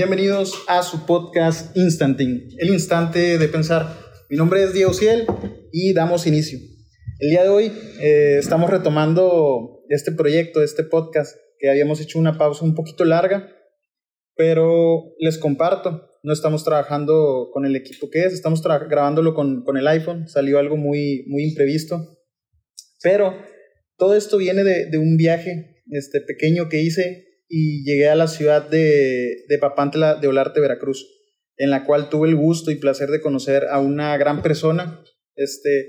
Bienvenidos a su podcast Instanting, el instante de pensar. Mi nombre es Diego Ciel y damos inicio. El día de hoy eh, estamos retomando este proyecto, este podcast, que habíamos hecho una pausa un poquito larga, pero les comparto, no estamos trabajando con el equipo que es, estamos grabándolo con, con, el iPhone, salió algo muy, muy imprevisto, pero todo esto viene de, de un viaje este, pequeño que hice y llegué a la ciudad de, de Papantla de Olarte, Veracruz, en la cual tuve el gusto y placer de conocer a una gran persona. Este,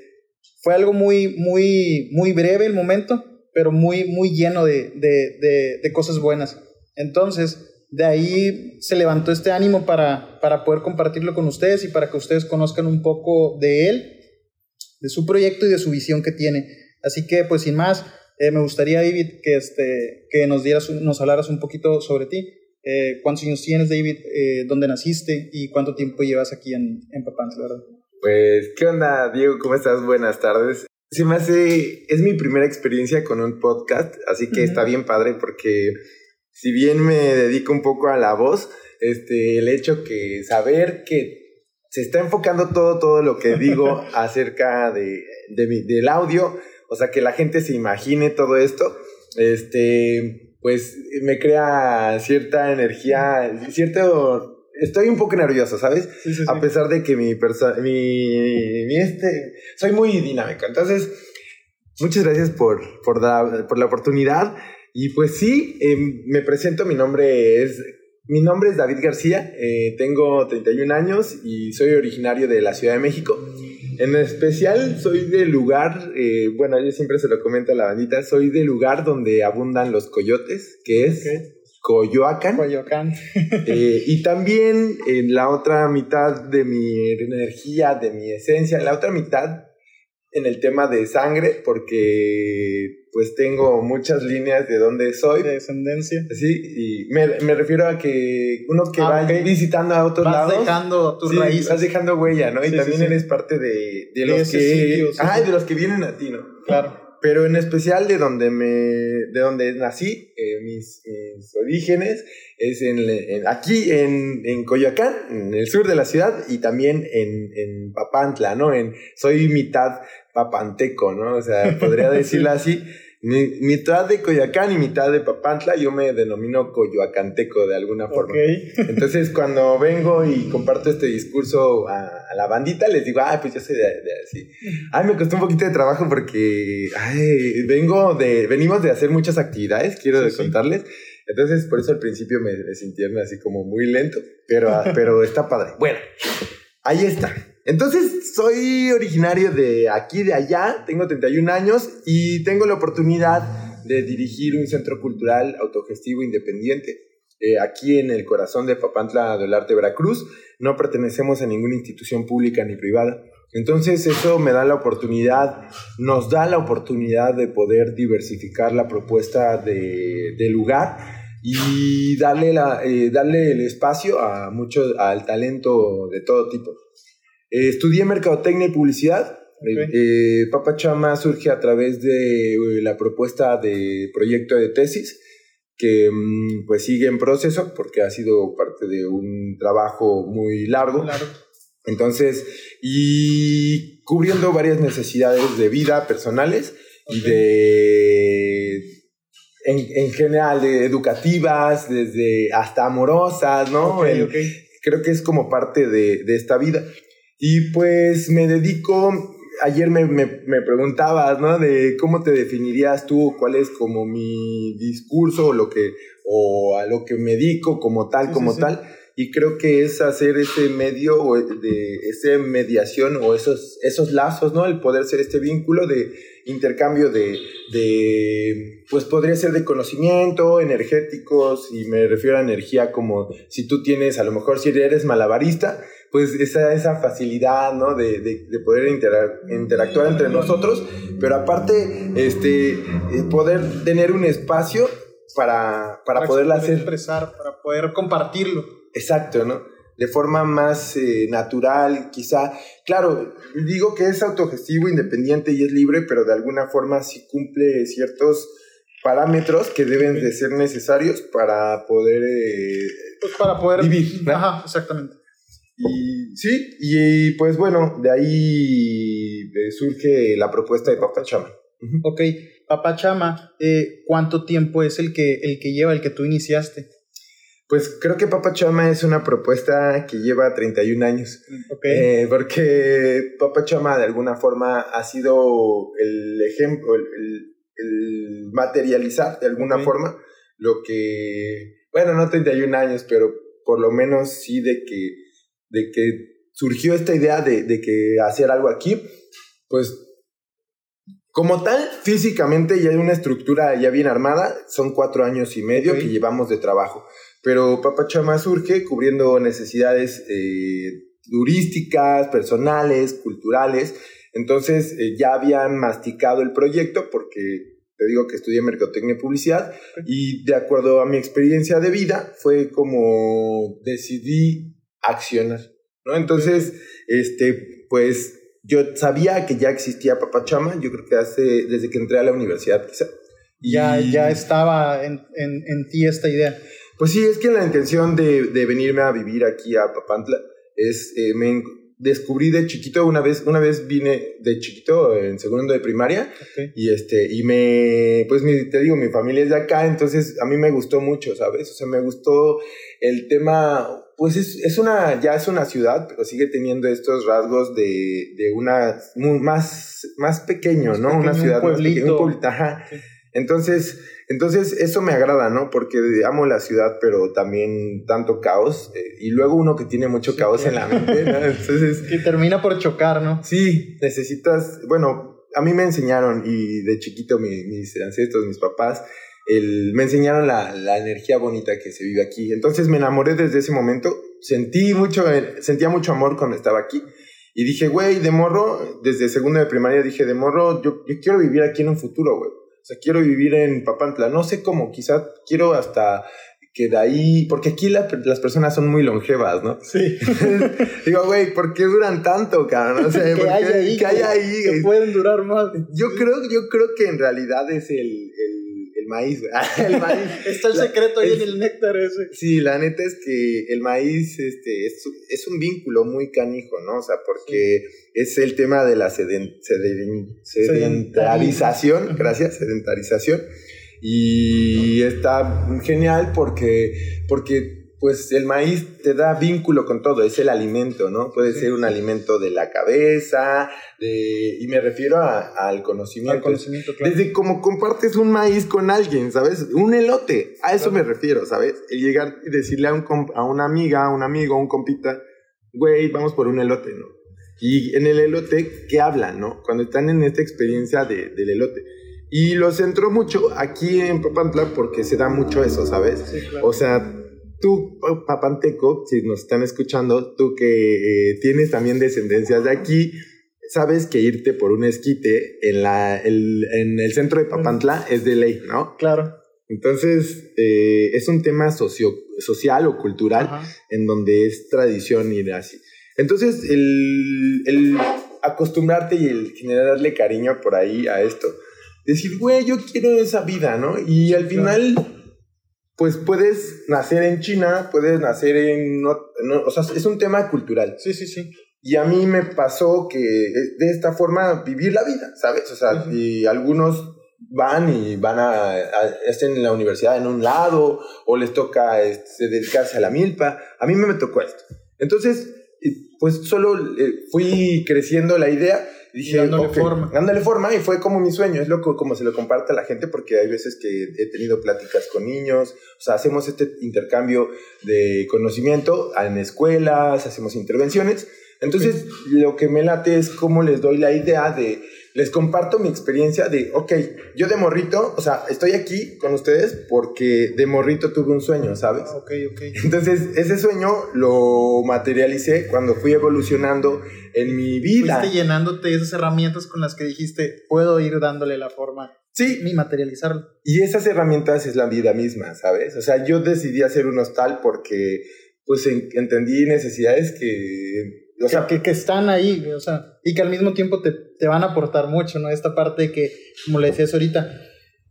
fue algo muy, muy, muy breve el momento, pero muy, muy lleno de, de, de, cosas buenas. Entonces, de ahí se levantó este ánimo para, para poder compartirlo con ustedes y para que ustedes conozcan un poco de él, de su proyecto y de su visión que tiene. Así que, pues sin más, eh, me gustaría, David, que, este, que nos, dieras, nos hablaras un poquito sobre ti. Eh, ¿Cuántos años tienes, David? Eh, ¿Dónde naciste? ¿Y cuánto tiempo llevas aquí en, en Papantla, verdad? Pues, ¿qué onda, Diego? ¿Cómo estás? Buenas tardes. Se me hace, es mi primera experiencia con un podcast, así que está bien padre porque si bien me dedico un poco a la voz, este, el hecho que saber que se está enfocando todo, todo lo que digo acerca de, de del audio, o sea, que la gente se imagine todo esto, este, pues me crea cierta energía, cierto... Estoy un poco nervioso, ¿sabes? A pesar de que mi persona, mi, mi, este, soy muy dinámico. Entonces, muchas gracias por, por, por la oportunidad. Y pues sí, em, me presento, mi nombre es mi nombre es David García, eh, tengo 31 años y soy originario de la Ciudad de México. En especial soy del lugar, eh, bueno, yo siempre se lo comento a la bandita, soy del lugar donde abundan los coyotes, que es Coyoacán. Coyoacán. Eh, y también en la otra mitad de mi energía, de mi esencia, la otra mitad en el tema de sangre, porque pues tengo muchas líneas de dónde soy. De descendencia. Sí, y me, me refiero a que uno que ah, va visitando a otros vas lados. dejando tus raíces. Vas dejando huella, ¿no? y también eres parte de, de los que. de los que vienen a ti, ¿no? Claro. Pero en especial de donde me. de donde nací, eh, mis, mis, orígenes, es en, en aquí en, en, Coyoacán, en el sur de la ciudad, y también en, en Papantla, ¿no? En, soy mitad papanteco, ¿no? O sea, podría decirlo así. Mitad de Coyoacán y mitad de Papantla, yo me denomino coyoacanteco de alguna forma. Entonces, cuando vengo y comparto este discurso a, la bandita, les digo, ay, pues yo soy de, así. Ay, me costó un poquito de trabajo porque, ay, vengo de, venimos de hacer muchas actividades, quiero contarles. Entonces, por eso al principio me, me sintieron así como muy lento, pero, pero está padre. Bueno, ahí está. Entonces, soy originario de aquí, de allá, tengo 31 años y tengo la oportunidad de dirigir un centro cultural autogestivo independiente eh, aquí en el corazón de Papantla del Arte, Veracruz. No pertenecemos a ninguna institución pública ni privada. Entonces eso me da la oportunidad, nos da la oportunidad de poder diversificar la propuesta de, lugar y darle, la, eh, darle el espacio a mucho, al talento de todo tipo. Eh, estudié Mercadotecnia y Publicidad. Eh, Papa Chama surge a través de eh, la propuesta de proyecto de tesis que mm, pues sigue en proceso porque ha sido parte de un trabajo muy largo. Entonces, y cubriendo varias necesidades de vida personales y de, en, general, de educativas, desde hasta amorosas, ¿no? creo que es como parte de, de esta vida. Y pues me dedico, ayer me, me, me, preguntabas, ¿no? De cómo te definirías tú, cuál es como mi discurso o, lo que, o a lo que me dedico como tal, como tal. Y creo que es hacer ese medio o de esa mediación o esos, esos lazos, ¿no? El poder ser este vínculo de intercambio de, de, pues podría ser de conocimiento, energéticos, y me refiero a energía como si tú tienes, a lo mejor si eres malabarista, pues esa, esa facilidad, ¿no? De, de, poder interactuar entre nosotros, pero aparte, este, eh, poder tener un espacio para, para, poder hacer... expresar, para poder compartirlo. Exacto, ¿no? De forma más eh, natural, quizá. Claro, digo que es autogestivo, independiente y es libre, pero de alguna forma sí cumple ciertos parámetros que deben de ser necesarios para poder eh, pues para poder vivir. ¿no? Ajá, exactamente. Y sí, y pues bueno, de ahí eh, surge la propuesta de Papachama. Ok, Papá Chama, eh, ¿cuánto tiempo es el que, el que lleva, el que tú iniciaste? Pues creo que Papachama es una propuesta que lleva 31 años. Ok, Eh, porque Papachama de alguna forma ha sido el ejemplo, el, el- el materializar de alguna forma lo que, bueno, no 31 años, pero por lo menos sí de que, de que surgió esta idea de, de que hacer algo aquí, pues como tal, físicamente ya hay una estructura ya bien armada, son cuatro años y medio que llevamos de trabajo. Pero Papachama surge cubriendo necesidades eh, turísticas, personales, culturales. Entonces eh, ya habían masticado el proyecto porque te digo que estudié mercadotecnia y publicidad y de acuerdo a mi experiencia de vida fue como decidí accionar, ¿no? Entonces, este, pues yo sabía que ya existía Papachama, yo creo que hace, desde que entré a la universidad quizá. Y- ya, ya estaba en, en, en ti esta idea. Pues sí, es que la intención de, de venirme a vivir aquí a Papantla es, eh, me descubrí de chiquito, una vez, una vez vine de chiquito en segundo de primaria y este, y me, pues mi- te digo, mi familia es de acá, entonces a mí me gustó mucho, ¿sabes? O sea, me gustó el tema, pues es, es una, ya es una ciudad, pero sigue teniendo estos rasgos de, de una, muy- más, más pequeño, Más ¿no? pequeño, una un ciudad más pequeña, un pueblito, ajá. Sí. Entonces, entonces eso me agrada, ¿no? Porque amo la ciudad, pero también tanto caos, eh, y luego uno que tiene mucho Sí, caos en claro. la mente, ¿no? Entonces, que termina por chocar, ¿no? Sí, necesitas, bueno, a mí me enseñaron y de chiquito mi- mis ancestros, mis papás, el, me enseñaron la, la energía bonita que se vive aquí. Entonces me enamoré desde ese momento, sentí mucho, eh, sentía mucho amor cuando estaba aquí y dije, güey, de morro, desde segundo de primaria dije, de morro, yo, yo quiero vivir aquí en un futuro, güey. O sea, quiero vivir en Papantla, no sé cómo, quizá quiero hasta que de ahí, porque aquí la- las personas son muy longevas, ¿no? Sí. Digo, güey, ¿por qué duran tanto, cabrón? O sea, ¿Qué ¿por qué- hay ahí? ¿Qué hay ahí? Que pueden durar más. Yo creo, yo creo que en realidad es el maíz, el maíz. Está el secreto ahí en el néctar ese. Sí, la neta es que el maíz este, es, es un vínculo muy canijo, ¿no? O sea, porque es el tema de la seden- seden- sedentarización, gracias, sedentarización. Y está genial porque, porque pues el maíz te da vínculo con todo, es el alimento, ¿no? Puede Sí. ser un alimento de la cabeza, de, y me refiero a- al conocimiento. Al conocimiento, claro. Desde como compartes un maíz con alguien, ¿sabes? Un elote, a eso me refiero, ¿sabes? El llegar y decirle a, un a una amiga, a un amigo, a un compita, güey, vamos por un elote, ¿no? Y en el elote, ¿qué hablan, no? Cuando están en esta experiencia de- del elote. Y lo centro mucho aquí en Papantla porque se da mucho eso, ¿sabes? Sí, claro. O sea, tú, pa- papanteco, si nos están escuchando, tú que eh, tienes también descendencias de aquí, sabes que irte por un esquite en, la, el, en el centro de Papantla es de ley, ¿no? Claro. Entonces, eh, es un tema socio, social o cultural Ajá. en donde es tradición ir así. Entonces, el, el acostumbrarte y el generarle cariño por ahí a esto, decir, güey, yo quiero esa vida, ¿no? Y al final, pues puedes nacer en China, puedes nacer en... no- no- o sea, es un tema cultural. Sí, sí, sí. Y a mí me pasó que eh, de esta forma vivir la vida, ¿sabes? O sea, y algunos van y van a, a- estén en la universidad en un lado o les toca este, dedicarse a la milpa. A mí me tocó esto. Entonces, y, pues solo eh, fui creciendo la idea dije, dándole ok, forma. dándole forma y fue como mi sueño, es lo que- como se lo comparte a la gente porque hay veces que he tenido pláticas con niños, o sea, hacemos este intercambio de conocimiento en escuelas, hacemos intervenciones. Entonces, lo que me late es cómo les doy la idea de, les comparto mi experiencia de, ok, yo de morrito, o sea, estoy aquí con ustedes porque de morrito tuve un sueño, ¿sabes? Ah, ok, ok. Entonces, ese sueño lo materialicé cuando fui evolucionando en mi vida. Fuiste llenándote esas herramientas con las que dijiste, puedo ir dándole la forma Sí, y materializarlo. y esas herramientas es la vida misma, ¿sabes? O sea, yo decidí hacer un hostal porque, pues, en- entendí necesidades que, o sea, que, que, que están ahí, o sea, y que al mismo tiempo te, te van a aportar mucho, ¿no? Esta parte que, como le decías ahorita,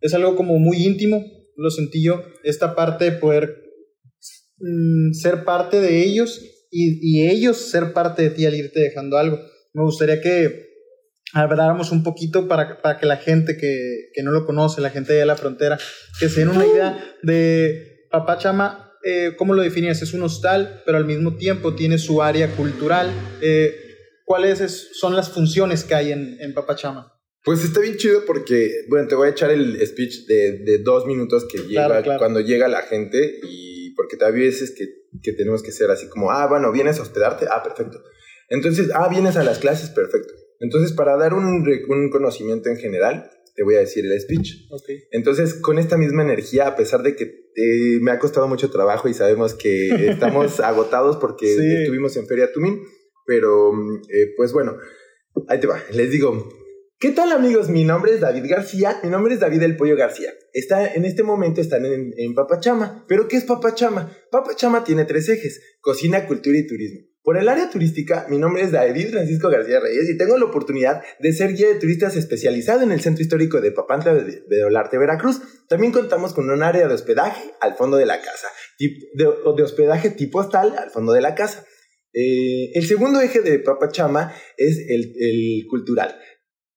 es algo como muy íntimo, lo sentí yo, esta parte de poder mm, ser parte de ellos y, y, ellos ser parte de ti al irte dejando algo. Me gustaría que habláramos un poquito para, para que la gente que, que, no lo conoce, la gente de la frontera, que se den una idea de Papá Chama, eh, ¿cómo lo definías? Es un hostal, pero al mismo tiempo tiene su área cultural. Eh, ¿Cuáles son las funciones que hay en, en Papachama? Pues está bien chido porque, bueno, te voy a echar el speech de, de dos minutos que llega Claro, claro. cuando llega la gente y porque a veces que, que tenemos que ser así como, ah, bueno, vienes a hospedarte, ah, perfecto. Entonces, ah, vienes a las clases, perfecto. Entonces, para dar un, un conocimiento en general, te voy a decir el speech. Ok. Entonces, con esta misma energía, a pesar de que eh, me ha costado mucho trabajo y sabemos que estamos agotados porque Sí. estuvimos en Feria Tumin, pero mm, eh, pues bueno, ahí te va. Les digo, ¿qué tal amigos? Mi nombre es David García, mi nombre es David el Pollo García. Está, en este momento están en, en Papachama. ¿Pero qué es Papachama? Papachama tiene tres ejes, cocina, cultura y turismo. Por el área turística, mi nombre es David Francisco García Reyes y tengo la oportunidad de ser guía de turistas especializado en el centro histórico de Papantla de, de Olarte, Veracruz. También contamos con un área de hospedaje al fondo de la casa, de, de hospedaje tipo hostal al fondo de la casa. Eh, el segundo eje de Papachama es el, el cultural.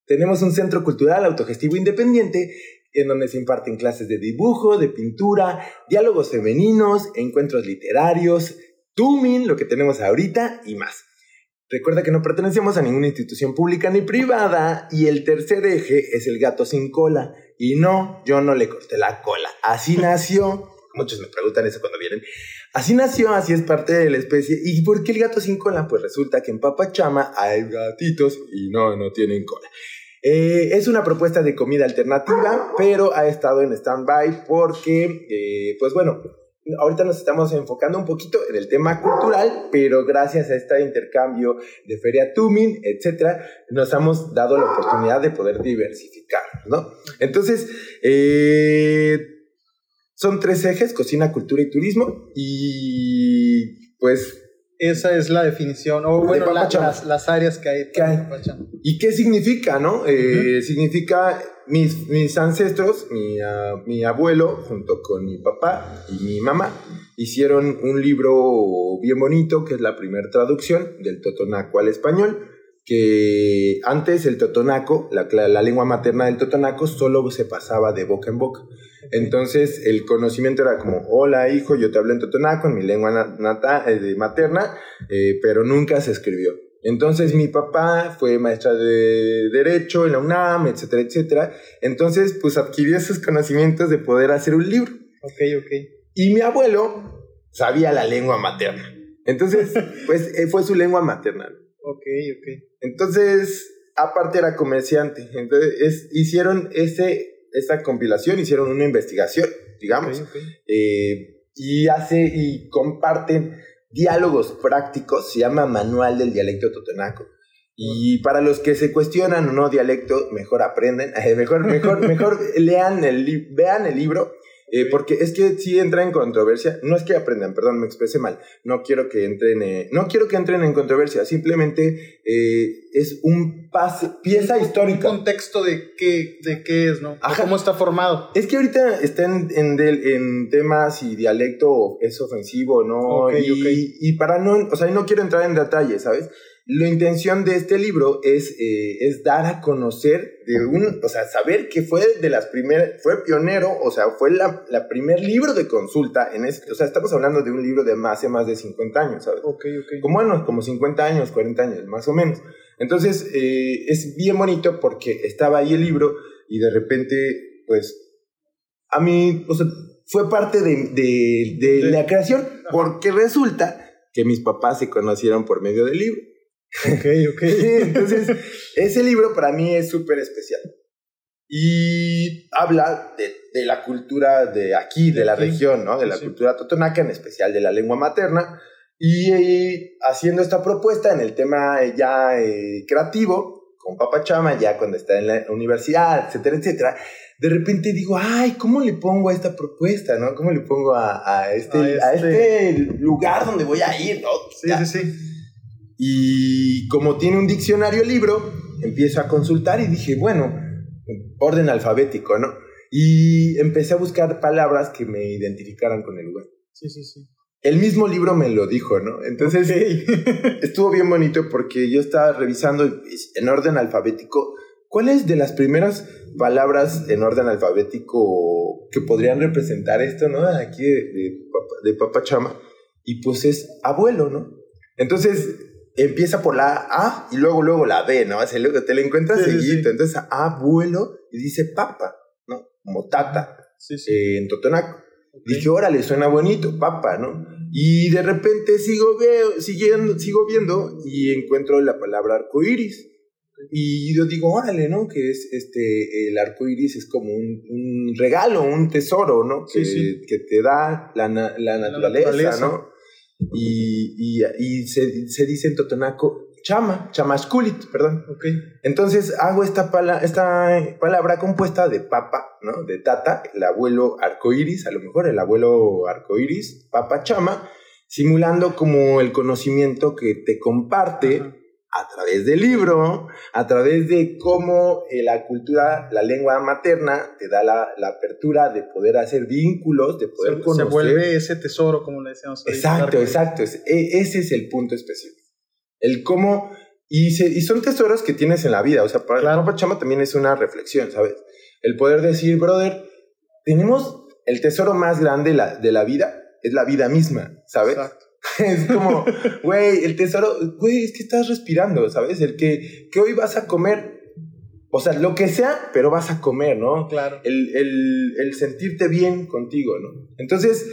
Tenemos un centro cultural autogestivo independiente en donde se imparten clases de dibujo, de pintura, diálogos femeninos, encuentros literarios, Tumin, lo que tenemos ahorita y más. Recuerda que no pertenecemos a ninguna institución pública ni privada y el tercer eje es el gato sin cola. Y no, yo no le corté la cola. Así nació. Muchos me preguntan eso cuando vienen. Así nació, así es parte de la especie. ¿Y por qué el gato sin cola? Pues resulta que en Papachama hay gatitos y no, no tienen cola. Eh, es una propuesta de comida alternativa, pero ha estado en stand-by porque, eh, pues bueno, ahorita nos estamos enfocando un poquito en el tema cultural, pero gracias a este intercambio de Feria Tumin, etcétera, nos hemos dado la oportunidad de poder diversificar, ¿no? Entonces, eh, son tres ejes, cocina, cultura y turismo, y pues Esa es la definición, o De bueno, la- las, las áreas que hay. ¿Y qué significa, no? Eh, Significa mis, mis ancestros, mi, ah, mi abuelo, junto con mi papá y mi mamá, hicieron un libro bien bonito, que es la primera traducción del totonaco al español, que antes el totonaco, la, la- la lengua materna del totonaco, solo se pasaba de boca en boca. Entonces el conocimiento era como, hola hijo, yo te hablo en totonaco, en mi lengua na- nata- eh, materna, eh, pero nunca se escribió. Entonces mi papá fue maestra de Derecho en la UNAM, etcétera, etcétera. Entonces pues adquirió esos conocimientos de poder hacer un libro. Ok, ok. Y mi abuelo sabía la lengua materna. Entonces pues eh, fue su lengua materna. Ok, ok. Entonces, aparte era comerciante. Entonces, es- hicieron ese, esa compilación, hicieron una investigación, digamos, eh, y hace y comparten diálogos prácticos, se llama Manual del Dialecto Totonaco. Y para los que se cuestionan o no dialecto, mejor aprenden, eh, mejor, mejor, mejor lean el vean el libro, eh, porque es que si entra en controversia, no es que aprendan, perdón, me expresé mal, no quiero que entren, eh, no quiero que entren en controversia, simplemente eh, es un pase, pieza Un histórica. contexto de qué, de qué es, ¿no? Ajá. ¿Cómo está formado? Es que ahorita están en, del- en temas si dialecto es ofensivo no. Ok, y, ok. y para no, o sea, y no quiero entrar en detalle, ¿sabes? La intención de este libro es, eh, es dar a conocer de un, o sea, saber que fue de las primeras, fue pionero, o sea, fue la, la primer libro de consulta en este, o sea, estamos hablando de un libro de más, hace más de 50 años, ¿sabes? Ok, ok. como bueno, como 50 años, 40 años, más o menos. Entonces, eh, es bien bonito porque estaba ahí el libro y de repente, pues, a mí, o sea, fue parte de, de- de De- la creación, porque resulta que mis papás se conocieron por medio del libro. Ok, ok. Entonces, ese libro para mí es súper especial. Y habla de, de la cultura de aquí, de la Sí. región, ¿no? De la Sí. cultura totonaca, en especial de la lengua materna. Y eh, haciendo esta propuesta en el tema eh, ya eh, creativo, con Papa Chama, ya cuando está en la universidad, etcétera, etcétera, de repente digo, ay, ¿cómo le pongo a esta propuesta, no? ¿Cómo le pongo a, a este, A a este- este lugar donde voy a ir, no? Sí, Ya. sí, sí. Y como tiene un diccionario libro, empiezo a consultar y dije, bueno, orden alfabético, ¿no? Y empecé a buscar palabras que me identificaran con el lugar. Sí, sí, sí. El mismo libro me lo dijo, ¿no? Entonces estuvo bien bonito porque yo estaba revisando en orden alfabético cuáles de las primeras palabras en orden alfabético que podrían representar esto, ¿no? Aquí de, de, Papachama. Y pues es abuelo, ¿no? Entonces empieza por la A y luego luego la B, ¿no? Así luego te la encuentras seguido. Entonces abuelo y dice papa, ¿no? Como tata eh, en Totonaco. Dije, órale, suena bonito, papa, ¿no? Y de repente sigo, veo, siguiendo, sigo viendo y encuentro la palabra arcoíris. Y yo digo, órale, ¿no? Que es este, el arco iris es como un, un regalo, un tesoro, ¿no? Que, que te da la, la, naturaleza, ¿no? Y, y, y se, se, dice en Totonaco, chama, chamasculit, perdón. Ok. Entonces hago esta, pala, esta palabra compuesta de papa, ¿no? De tata, el abuelo arcoiris, a lo mejor el abuelo arcoiris, papa chama, simulando como el conocimiento que te comparte a través del libro, a través de cómo eh, la cultura, la lengua materna te da la, la, apertura de poder hacer vínculos, de poder se, conocer. Se vuelve ese tesoro, como le decíamos. Exacto, exacto. E, ese es el punto específico. El cómo... Y, se, y son tesoros que tienes en la vida. O sea, para claro. Pachama también es una reflexión, ¿sabes? El poder decir, brother, tenemos el tesoro más grande la, de la vida, es la vida misma, ¿sabes? Exacto. es como, güey, el tesoro, güey, es que estás respirando, ¿sabes? El que, que hoy vas a comer, o sea, lo que sea, pero vas a comer, ¿no? Claro. El, el, el sentirte bien contigo, ¿no? Entonces,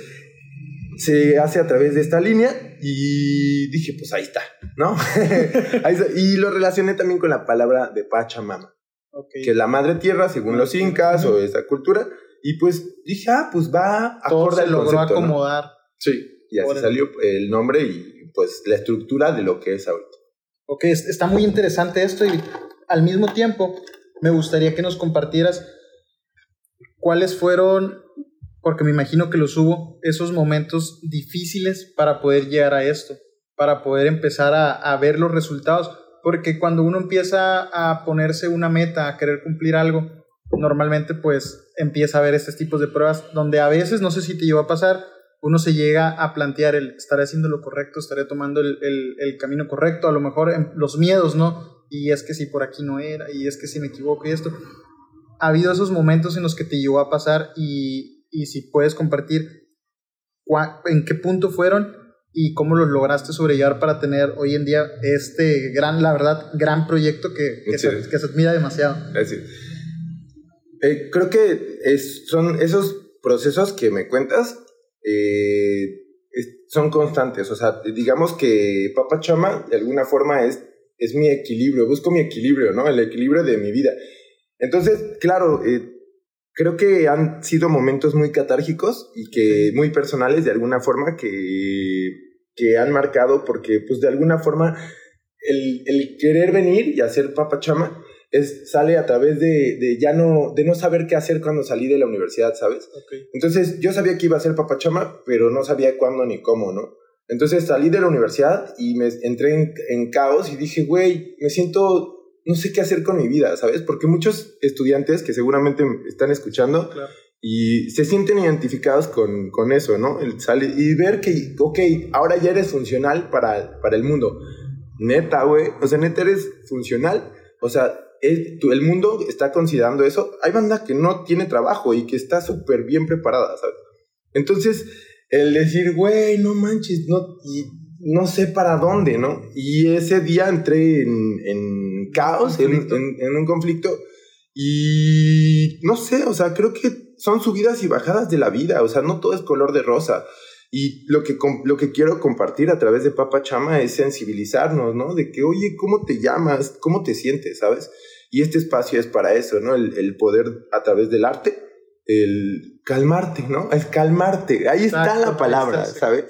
se hace a través de esta línea y dije, pues ahí está, ¿no? ahí está. Y lo relacioné también con la palabra de Pachamama, okay. que es la madre tierra, según los incas o esa cultura. Y pues dije, ah, pues va a Todo se logró concepto, acomodar. ¿no? Sí. Y así salió el nombre y pues la estructura de lo que es ahorita. Ok, está muy interesante esto y al mismo tiempo me gustaría que nos compartieras cuáles fueron, porque me imagino que los hubo, esos momentos difíciles para poder llegar a esto, para poder empezar a, a ver los resultados, porque cuando uno empieza a ponerse una meta, a querer cumplir algo, normalmente pues empieza a ver estos tipos de pruebas donde a veces, no sé si te lleva a pasar, uno se llega a plantear el estaré haciendo lo correcto, estaré tomando el, el, el, camino correcto, a lo mejor en los miedos, ¿no? Y es que si por aquí no era, y es que si me equivoco y esto. Ha habido esos momentos en los que te llegó a pasar y, y si puedes compartir en qué punto fueron y cómo los lograste sobrellevar para tener hoy en día este gran, la verdad, gran proyecto que, que, sí. se, que se, admira demasiado. Eh, creo que es, son esos procesos que me cuentas eh, son constantes. O sea, digamos que Papa Chama de alguna forma es, es mi equilibrio, busco mi equilibrio, ¿no? El equilibrio de mi vida. Entonces, claro, eh, creo que han sido momentos muy catárgicos y que muy personales de alguna forma que, que han marcado porque pues de alguna forma el, el querer venir y hacer Papa Chama es, sale a través de, de, ya no, de no saber qué hacer cuando salí de la universidad, ¿sabes? Okay. Entonces yo sabía que iba a ser papachama, pero no sabía cuándo ni cómo, ¿no? Entonces salí de la universidad y me entré en, en caos y dije, güey, me siento, no sé qué hacer con mi vida, ¿sabes? Porque muchos estudiantes que seguramente están escuchando claro. y se sienten identificados con, con eso, ¿no? El salir y ver que, ok, ahora ya eres funcional para, para el mundo. Neta, güey, o sea, neta eres funcional. O sea, el, el, mundo está considerando eso. Hay banda que no tiene trabajo y que está súper bien preparada, ¿sabes? Entonces, el decir, güey, no manches, no, y no sé para dónde, ¿no? Y ese día entré en, en caos, en, en, en, un conflicto, y no sé, o sea, creo que son subidas y bajadas de la vida, o sea, no todo es color de rosa. Y lo que, lo que quiero compartir a través de Papa Chama es sensibilizarnos, ¿no? De que, oye, ¿cómo te llamas? ¿Cómo te sientes? ¿Sabes? Y este espacio es para eso, ¿no? El, el poder a través del arte, el calmarte, ¿no? Es calmarte. Ahí Exacto, está la palabra, está, sí. ¿sabes?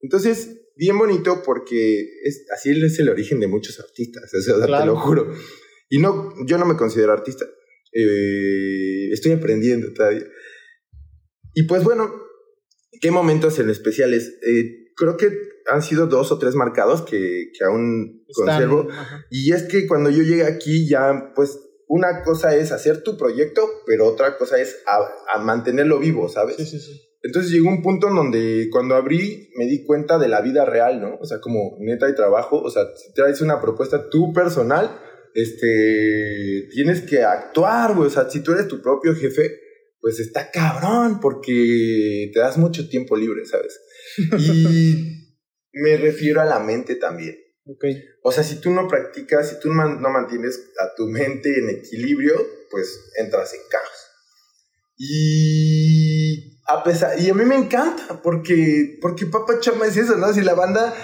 Entonces, bien bonito porque es, así es el origen de muchos artistas, o sea, claro. te lo juro. Y no, yo no me considero artista. Eh, estoy aprendiendo todavía. Y pues bueno, ¿qué momentos en especiales? Eh, creo que han sido dos o tres marcados que, que aún Están, conservo. Ajá. Y es que cuando yo llegué aquí ya, pues, una cosa es hacer tu proyecto, pero otra cosa es a, mantenerlo vivo, ¿sabes? Sí, sí, sí. Entonces llegó un punto en donde cuando abrí me di cuenta de la vida real, ¿no? O sea, como neta y trabajo, o sea, si traes una propuesta tú personal, este, tienes que actuar, güey, o sea, si tú eres tu propio jefe, pues está cabrón porque te das mucho tiempo libre, ¿sabes? Y me refiero a la mente también. Okay. O sea, si tú no practicas, si tú no mantienes a tu mente en equilibrio, pues entras en caos. Y a pesar, y a mí me encanta, porque, porque Papa Chama es eso, ¿no? Si la banda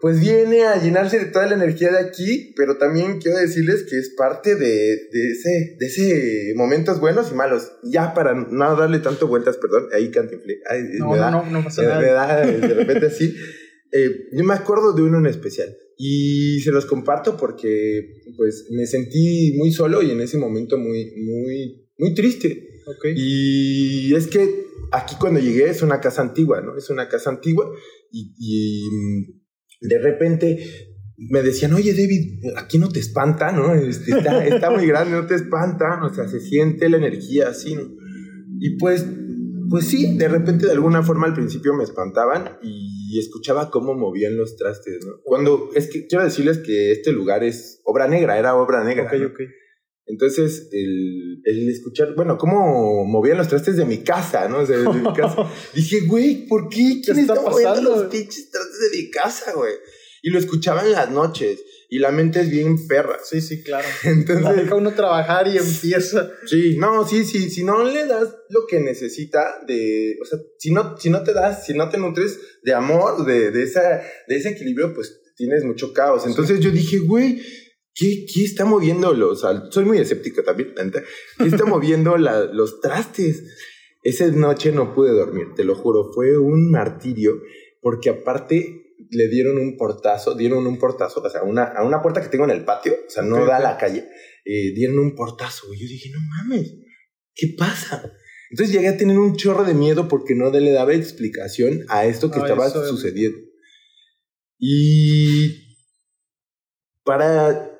pues viene a llenarse de toda la energía de aquí, pero también quiero decirles que es parte de, de, ese, de ese momentos buenos y malos. Ya para no darle tanto vueltas, perdón, ahí cantinflé. No, no, no, no pasa nada. Me da de repente así. Eh, yo me acuerdo de uno en especial y se los comparto porque pues me sentí muy solo y en ese momento muy, muy, muy triste. Okay. Y es que aquí cuando llegué es una casa antigua, ¿no? Es una casa antigua y, y de repente me decían, oye David, aquí no te espanta, ¿no? Este, está, está, muy grande, no te espanta, o sea, se siente la energía así, ¿no? Y pues, pues sí, de repente de alguna forma al principio me espantaban y escuchaba cómo movían los trastes, ¿no? Cuando, es que quiero decirles que este lugar es obra negra, era obra negra. Ok, ok. Entonces, el, el, escuchar, bueno, cómo movían los trastes de mi casa, ¿no? O sea, de mi casa. Dije, güey, ¿por qué? ¿Quién está, está moviendo los pinches trastes de mi casa, güey? Y lo escuchaba en las noches. Y la mente es bien perra. Sí, sí, claro. Entonces. La deja uno trabajar y empieza. Sí, no, sí, sí. Si no le das lo que necesita de. O sea, si no, si no te das, si no te nutres de amor, de, de, esa, de ese equilibrio, pues tienes mucho caos. Entonces yo dije, güey ¿Qué, ¿Qué, está moviendo los.? soy muy escéptico también. ¿Qué está moviendo la, los trastes? Esa noche no pude dormir, te lo juro. Fue un martirio, porque aparte le dieron un portazo, dieron un portazo, o sea, una, a una puerta que tengo en el patio, o sea, no da a la calle, eh, dieron un portazo. Y yo dije, no mames, ¿qué pasa? Entonces llegué a tener un chorro de miedo porque no le daba explicación a esto que estaba sucediendo. Y para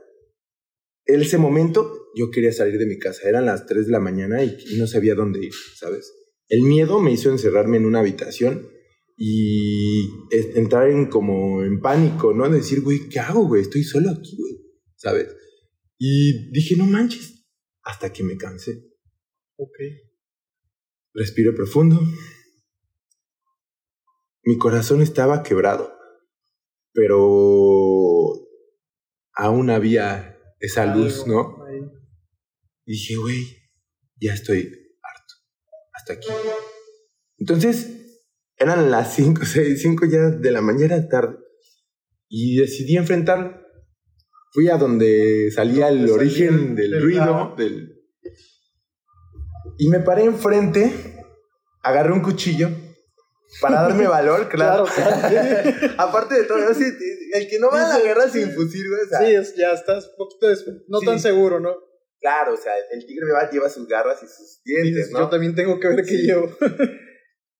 ese momento yo quería salir de mi casa. Eran las 3 de la mañana y, no sabía dónde ir, ¿sabes? El miedo me hizo encerrarme en una habitación y entrar en como en pánico, ¿no? Decir, güey, ¿qué hago, güey? Estoy solo aquí, güey, ¿sabes? Y dije, no manches, hasta que me cansé. Ok. Respiro profundo. Mi corazón estaba quebrado, pero aún había esa luz, ¿no? Y dije, güey, ya estoy harto. Hasta aquí. Entonces, eran las 5, 6, 5 ya de la mañana tarde. Y decidí enfrentarlo. Fui a donde salía el origen del, ruido, del... Y me paré enfrente, agarré un cuchillo para darme valor, claro. Aparte de todo, el que no va a la guerra sin fusil, güey. sí, es, ya estás poquito no tan seguro, ¿no? Claro, o sea, el tigre me va, lleva sus garras y sus dientes, ¿no? Yo también tengo que ver qué llevo.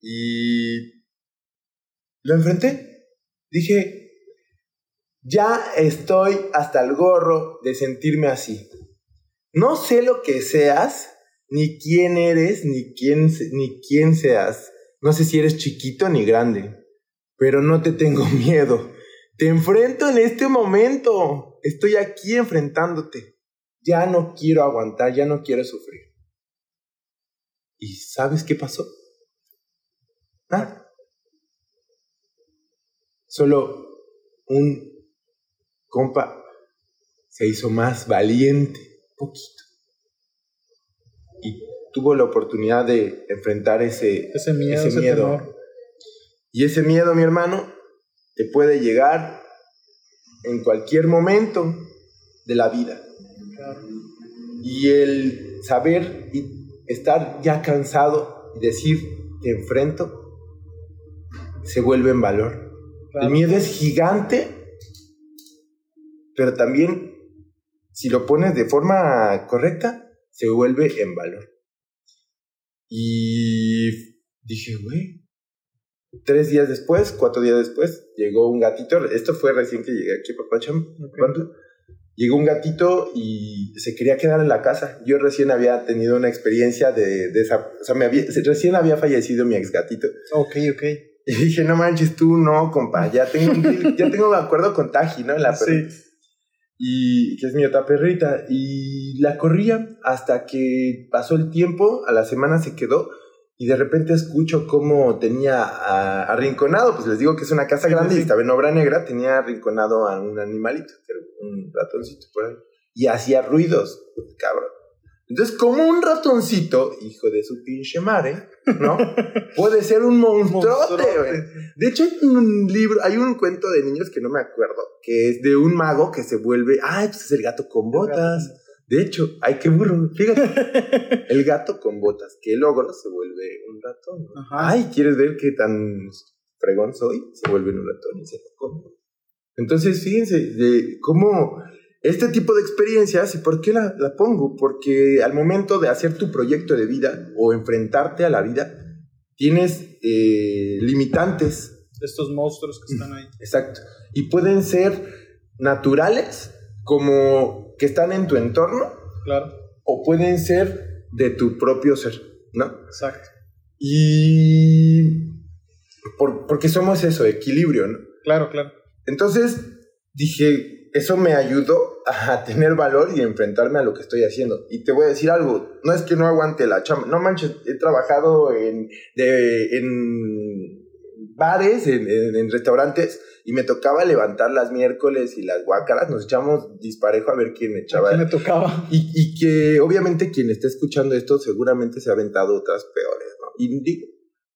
y lo enfrenté. Dije, ya estoy hasta el gorro de sentirme así. No sé lo que seas, ni quién eres, ni quién, ni quién seas no sé si eres chiquito ni grande, pero no te tengo miedo. Te enfrento en este momento. Estoy aquí enfrentándote. Ya no quiero aguantar, ya no quiero sufrir. ¿Y sabes qué pasó? Nada. Solo un compa se hizo más valiente, poquito. Y tuvo la oportunidad de enfrentar ese, ese miedo. y ese miedo, mi hermano, te puede llegar en cualquier momento de la vida. Y el saber y estar ya cansado y decir, te enfrento, se vuelve en valor. El miedo es gigante, pero también, si lo pones de forma correcta, se vuelve en valor. Y dije, güey. Tres días después, cuatro días después, llegó un gatito. Esto fue recién que llegué aquí a Papacham. llegó un gatito y se quería quedar en la casa. Yo recién había tenido una experiencia de, de esa, o sea, me había, recién había fallecido mi ex gatito. Ok, ok. Y dije, no manches, tú no, compa, ya tengo un, deal- ya tengo un acuerdo con Taji, ¿no? La Sí. Y que es mi otra perrita. Y la corría hasta que pasó el tiempo, a la semana se quedó. Y de repente escucho cómo tenía arrinconado, pues les digo que es una casa Sí, grande sí, y estaba en obra negra, tenía arrinconado a un animalito, un ratoncito por ahí. Y hacía ruidos, cabrón. Entonces, como un ratoncito, hijo de su pinche madre, ¿no? Puede ser un monstruote, güey. De hecho, hay un libro, hay un cuento de niños que no me acuerdo, que es de un mago que se vuelve, ay, pues es el gato con botas. De hecho, ay, qué burro, fíjate. El gato con botas, que logro se vuelve un ratón. ¿no? Ay, ¿quieres ver qué tan fregón soy? Se vuelve un ratón y se lo come. Entonces, fíjense, de cómo este tipo de experiencias, ¿y por qué la, la pongo? Porque al momento de hacer tu proyecto de vida o enfrentarte a la vida, tienes eh, limitantes, Estos monstruos que están ahí. exacto, y pueden ser naturales, como que están en tu entorno, Claro, o pueden ser de tu propio ser, ¿no? exacto. Y por- porque somos eso, equilibrio, ¿no? Claro, claro. Entonces dije, eso me ayudó a tener valor y enfrentarme a lo que estoy haciendo. Y te voy a decir algo, no es que no aguante la chamba, no manches, he trabajado en, de- en bares, en, en- en restaurantes, y me tocaba levantar las miércoles y las guácaras, nos echamos disparejo a ver quién echaba. Aquí me tocaba. Y, y que obviamente quien está escuchando esto seguramente se ha aventado otras peores, ¿no? Y,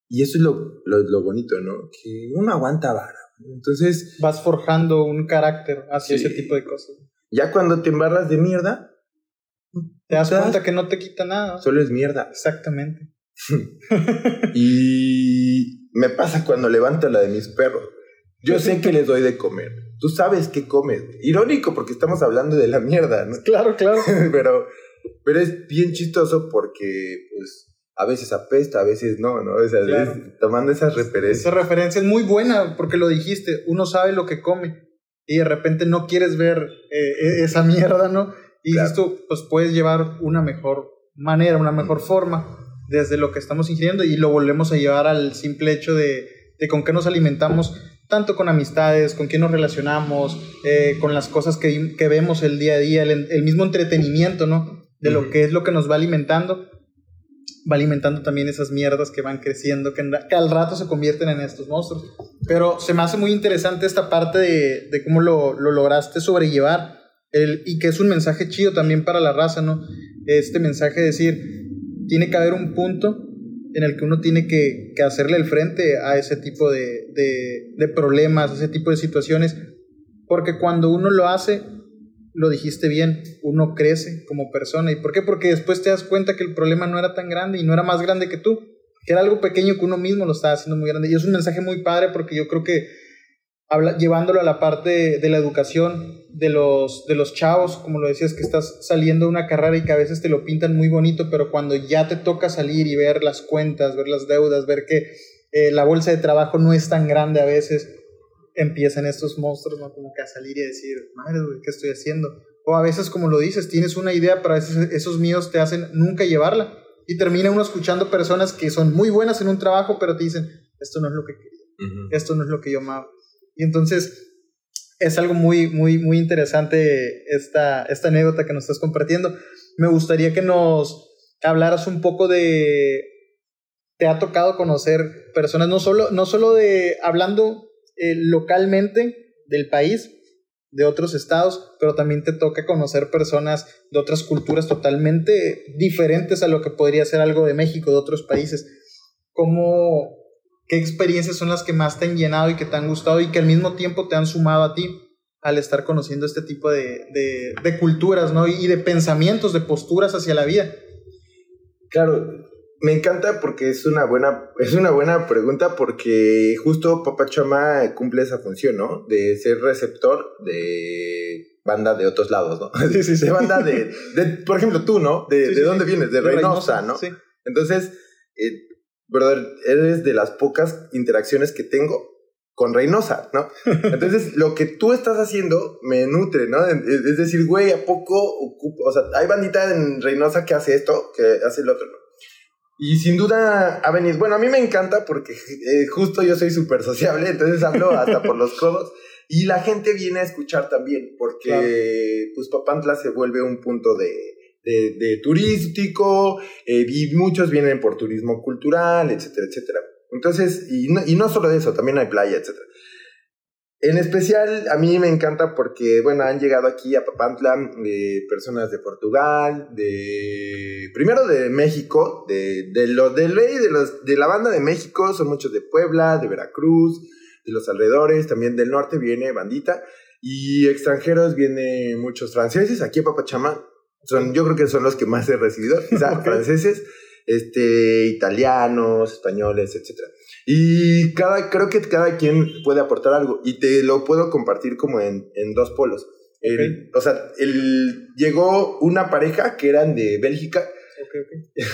y eso es lo, lo, lo bonito, ¿no? Que uno aguanta vara. Entonces, Vas forjando un carácter hacia Sí. ese tipo de cosas. ya cuando te embarras de mierda, Te das Te das- cuenta que no te quita nada. solo es mierda. Exactamente. Y me pasa cuando levanto la de mis perros. Yo sé que les doy de comer. Tú sabes qué comes. Irónico porque estamos hablando de la mierda, ¿no? Claro, claro. pero, pero es bien chistoso porque, pues, a veces apesta, a veces no, ¿no? O sea, Claro. es- tomando esas referencias. Esa referencia es muy buena porque lo dijiste. Uno sabe lo que come y de repente no quieres ver eh, e- esa mierda, ¿no? Y Claro. tú, pues puedes llevar una mejor manera, una mejor forma desde lo que estamos ingiriendo y lo volvemos a llevar al simple hecho de, de con qué nos alimentamos, tanto con amistades, con quién nos relacionamos, eh, con las cosas que, que vemos el día a día, el, el mismo entretenimiento, ¿no? De lo que es lo que nos va alimentando va alimentando también esas mierdas que van creciendo, que, que al rato se convierten en estos monstruos. Pero se me hace muy interesante esta parte de, de cómo lo, lo lograste sobrellevar el, y que es un mensaje chido también para la raza, ¿no? Este mensaje de decir, tiene que haber un punto en el que uno tiene que, que hacerle el frente a ese tipo de, de, de problemas, a ese tipo de situaciones, porque cuando uno lo hace, lo dijiste bien, uno crece como persona. ¿Y por qué? Porque después te das cuenta que el problema no era tan grande y no era más grande que tú, que era algo pequeño que uno mismo lo estaba haciendo muy grande. Y es un mensaje muy padre porque yo creo que habla, llevándolo a la parte de, la educación de los, de los chavos, como lo decías, que estás saliendo de una carrera y que a veces te lo pintan muy bonito, pero cuando ya te toca salir y ver las cuentas, ver las deudas, ver que eh, la bolsa de trabajo no es tan grande a veces, empiezan estos monstruos, ¿no? Como que a salir y a decir, madre, güey, ¿qué estoy haciendo? O a veces, como lo dices, tienes una idea, pero a veces esos míos te hacen nunca llevarla. Y termina uno escuchando personas que son muy buenas en un trabajo, pero te dicen, esto no es lo que quería, Ujú. esto no es lo que yo amaba. Y entonces es algo muy, muy, muy interesante esta, esta anécdota que nos estás compartiendo. Me gustaría que nos hablaras un poco de... Te ha tocado conocer personas, no solo, no solo de hablando eh, localmente del país, de otros estados, pero también te toca conocer personas de otras culturas totalmente diferentes a lo que podría ser algo de México, de otros países. ¿Cómo, ¿Qué experiencias son las que más te han llenado y que te han gustado y que al mismo tiempo te han sumado a ti al estar conociendo este tipo de, de, de culturas ¿no? y de pensamientos, de posturas hacia la vida? Claro, me encanta porque es una buena, es una buena pregunta porque justo Papá Chama cumple esa función, ¿no? De ser receptor de banda de otros lados, ¿no? Sí, sí, sí. De banda de, de por ejemplo, tú, ¿no? De, Sí, ¿de sí, dónde sí. vienes? De, Reynosa, ¿no? Sí. Entonces, eh, brother, eres de las pocas interacciones que tengo con Reynosa, ¿no? Entonces, lo que tú estás haciendo me nutre, ¿no? Es decir, güey, ¿a poco ocupo? O sea, hay bandita en Reynosa que hace esto, que hace el otro, ¿no? Y sin duda ha venido. Bueno, a mí me encanta porque eh, justo yo soy súper sociable, entonces hablo hasta por los codos. Y la gente viene a escuchar también, porque pues Papantla se vuelve un punto de, de, turístico, eh, y muchos vienen por turismo cultural, etcétera, etcétera. Entonces, y no, y no solo de eso, también hay playa, etc. En especial, a mí me encanta porque, bueno, han llegado aquí a Papantla eh, personas de Portugal, de. Primero de México, de, de los de ley, de, los, de la banda de México, son muchos de Puebla, de Veracruz, de los alrededores, también del norte viene bandita, y extranjeros vienen muchos franceses, aquí a Papachama, son, yo creo que son los que más he recibido, quizá franceses este, italianos, españoles, etc. Y cada, creo que cada quien puede aportar algo y te lo puedo compartir como en, en dos polos. o sea, el, llegó una pareja que eran de Bélgica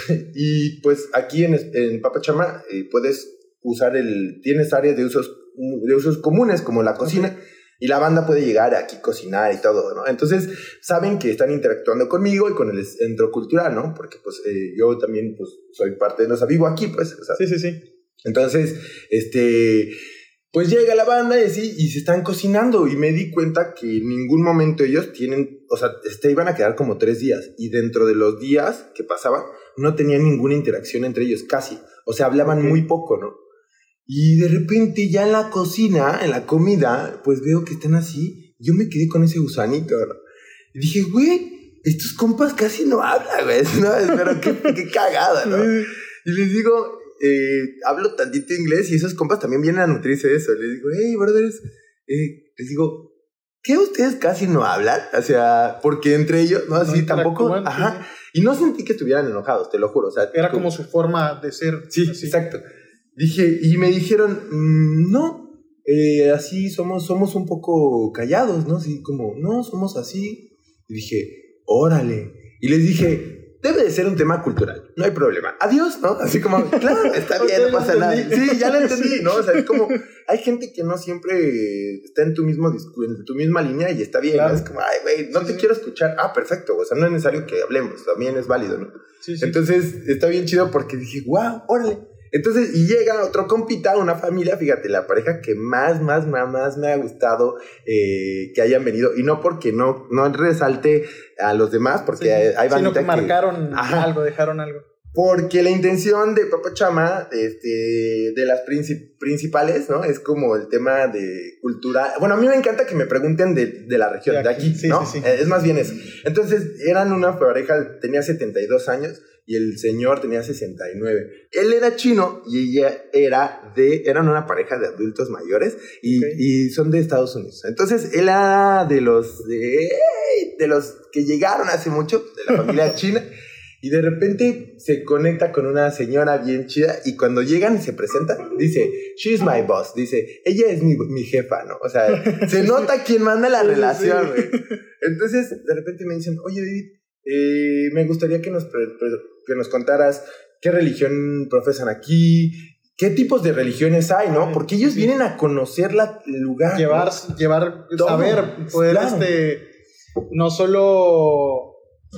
y pues aquí en, en Papachama eh, puedes usar el, tienes áreas de usos, de usos comunes como la cocina. Y la banda puede llegar aquí, cocinar y todo, ¿no? Entonces, saben que están interactuando conmigo y con el centro cultural, ¿no? Porque, pues, eh, yo también, pues, soy parte de, los vivo aquí, pues. sí, sí, sí. Entonces, este, pues llega la banda y así, y se están cocinando. Y me di cuenta que en ningún momento ellos tienen, o sea, este, iban a quedar como tres días. Y dentro de los días que pasaban, no tenían ninguna interacción entre ellos, casi. O sea, hablaban muy poco, ¿no? Y de repente ya en la cocina, en la comida, pues veo que están así. Yo me quedé con ese gusanito, ¿no? Y dije, güey, estos compas casi no hablan, güey. ¿no? Pero qué, qué cagada, ¿no? Y les digo, eh, hablo tantito inglés y esos compas también vienen a nutrirse de eso. Les digo, hey, brothers, eh, les digo, ¿qué ustedes casi no hablan? O sea, porque entre ellos, no, así tampoco. Ajá. Y no sentí que estuvieran enojados, te lo juro. O sea, era como, su forma de ser. Sí, exacto. Dije, y me dijeron, mm, no, eh, así somos, somos un poco callados, ¿no? Así como, no, somos así. Y dije, órale. Y les dije, debe de ser un tema cultural, no hay problema. Adiós, ¿no? Así como, claro, está bien, no pasa nada. Sí, ya lo entendí, ¿no? O sea, es como, hay gente que no siempre está en tu mismo en tu misma línea y está bien. Es como, ay, güey, no te quiero escuchar. Ah, perfecto, o sea, no es necesario que hablemos, también es válido, ¿no? Sí, Entonces, está bien chido porque dije, wow, órale. Entonces, y llega otro compita, una familia, fíjate, la pareja que más, más, más, más me ha gustado eh, que hayan venido. Y no porque no, no resalte a los demás, porque hay Sino que marcaron algo, dejaron algo. Porque la intención de Papa Chama, este, de las principales, ¿no? Es como el tema de cultura. Bueno, a mí me encanta que me pregunten de, la región, de aquí, ¿no? Es más bien eso. Entonces, eran una pareja, tenía 72 años y el señor tenía 69. Él era chino y ella era de, eran una pareja de adultos mayores y, y son de Estados Unidos. Entonces él era de los, de, de los que llegaron hace mucho, de la familia china. Y de repente se conecta con una señora bien chida y cuando llegan y se presenta, dice, she's my boss, dice, ella es mi, mi jefa, ¿no? O sea, se nota quién manda la relación, güey. Entonces, de repente me dicen, oye, David, eh, me gustaría que nos, que nos contaras qué religión profesan aquí, qué tipos de religiones hay, ¿no? Porque ellos vienen a conocer la, el lugar. Llevar, llevar, saber, poder, este, no solo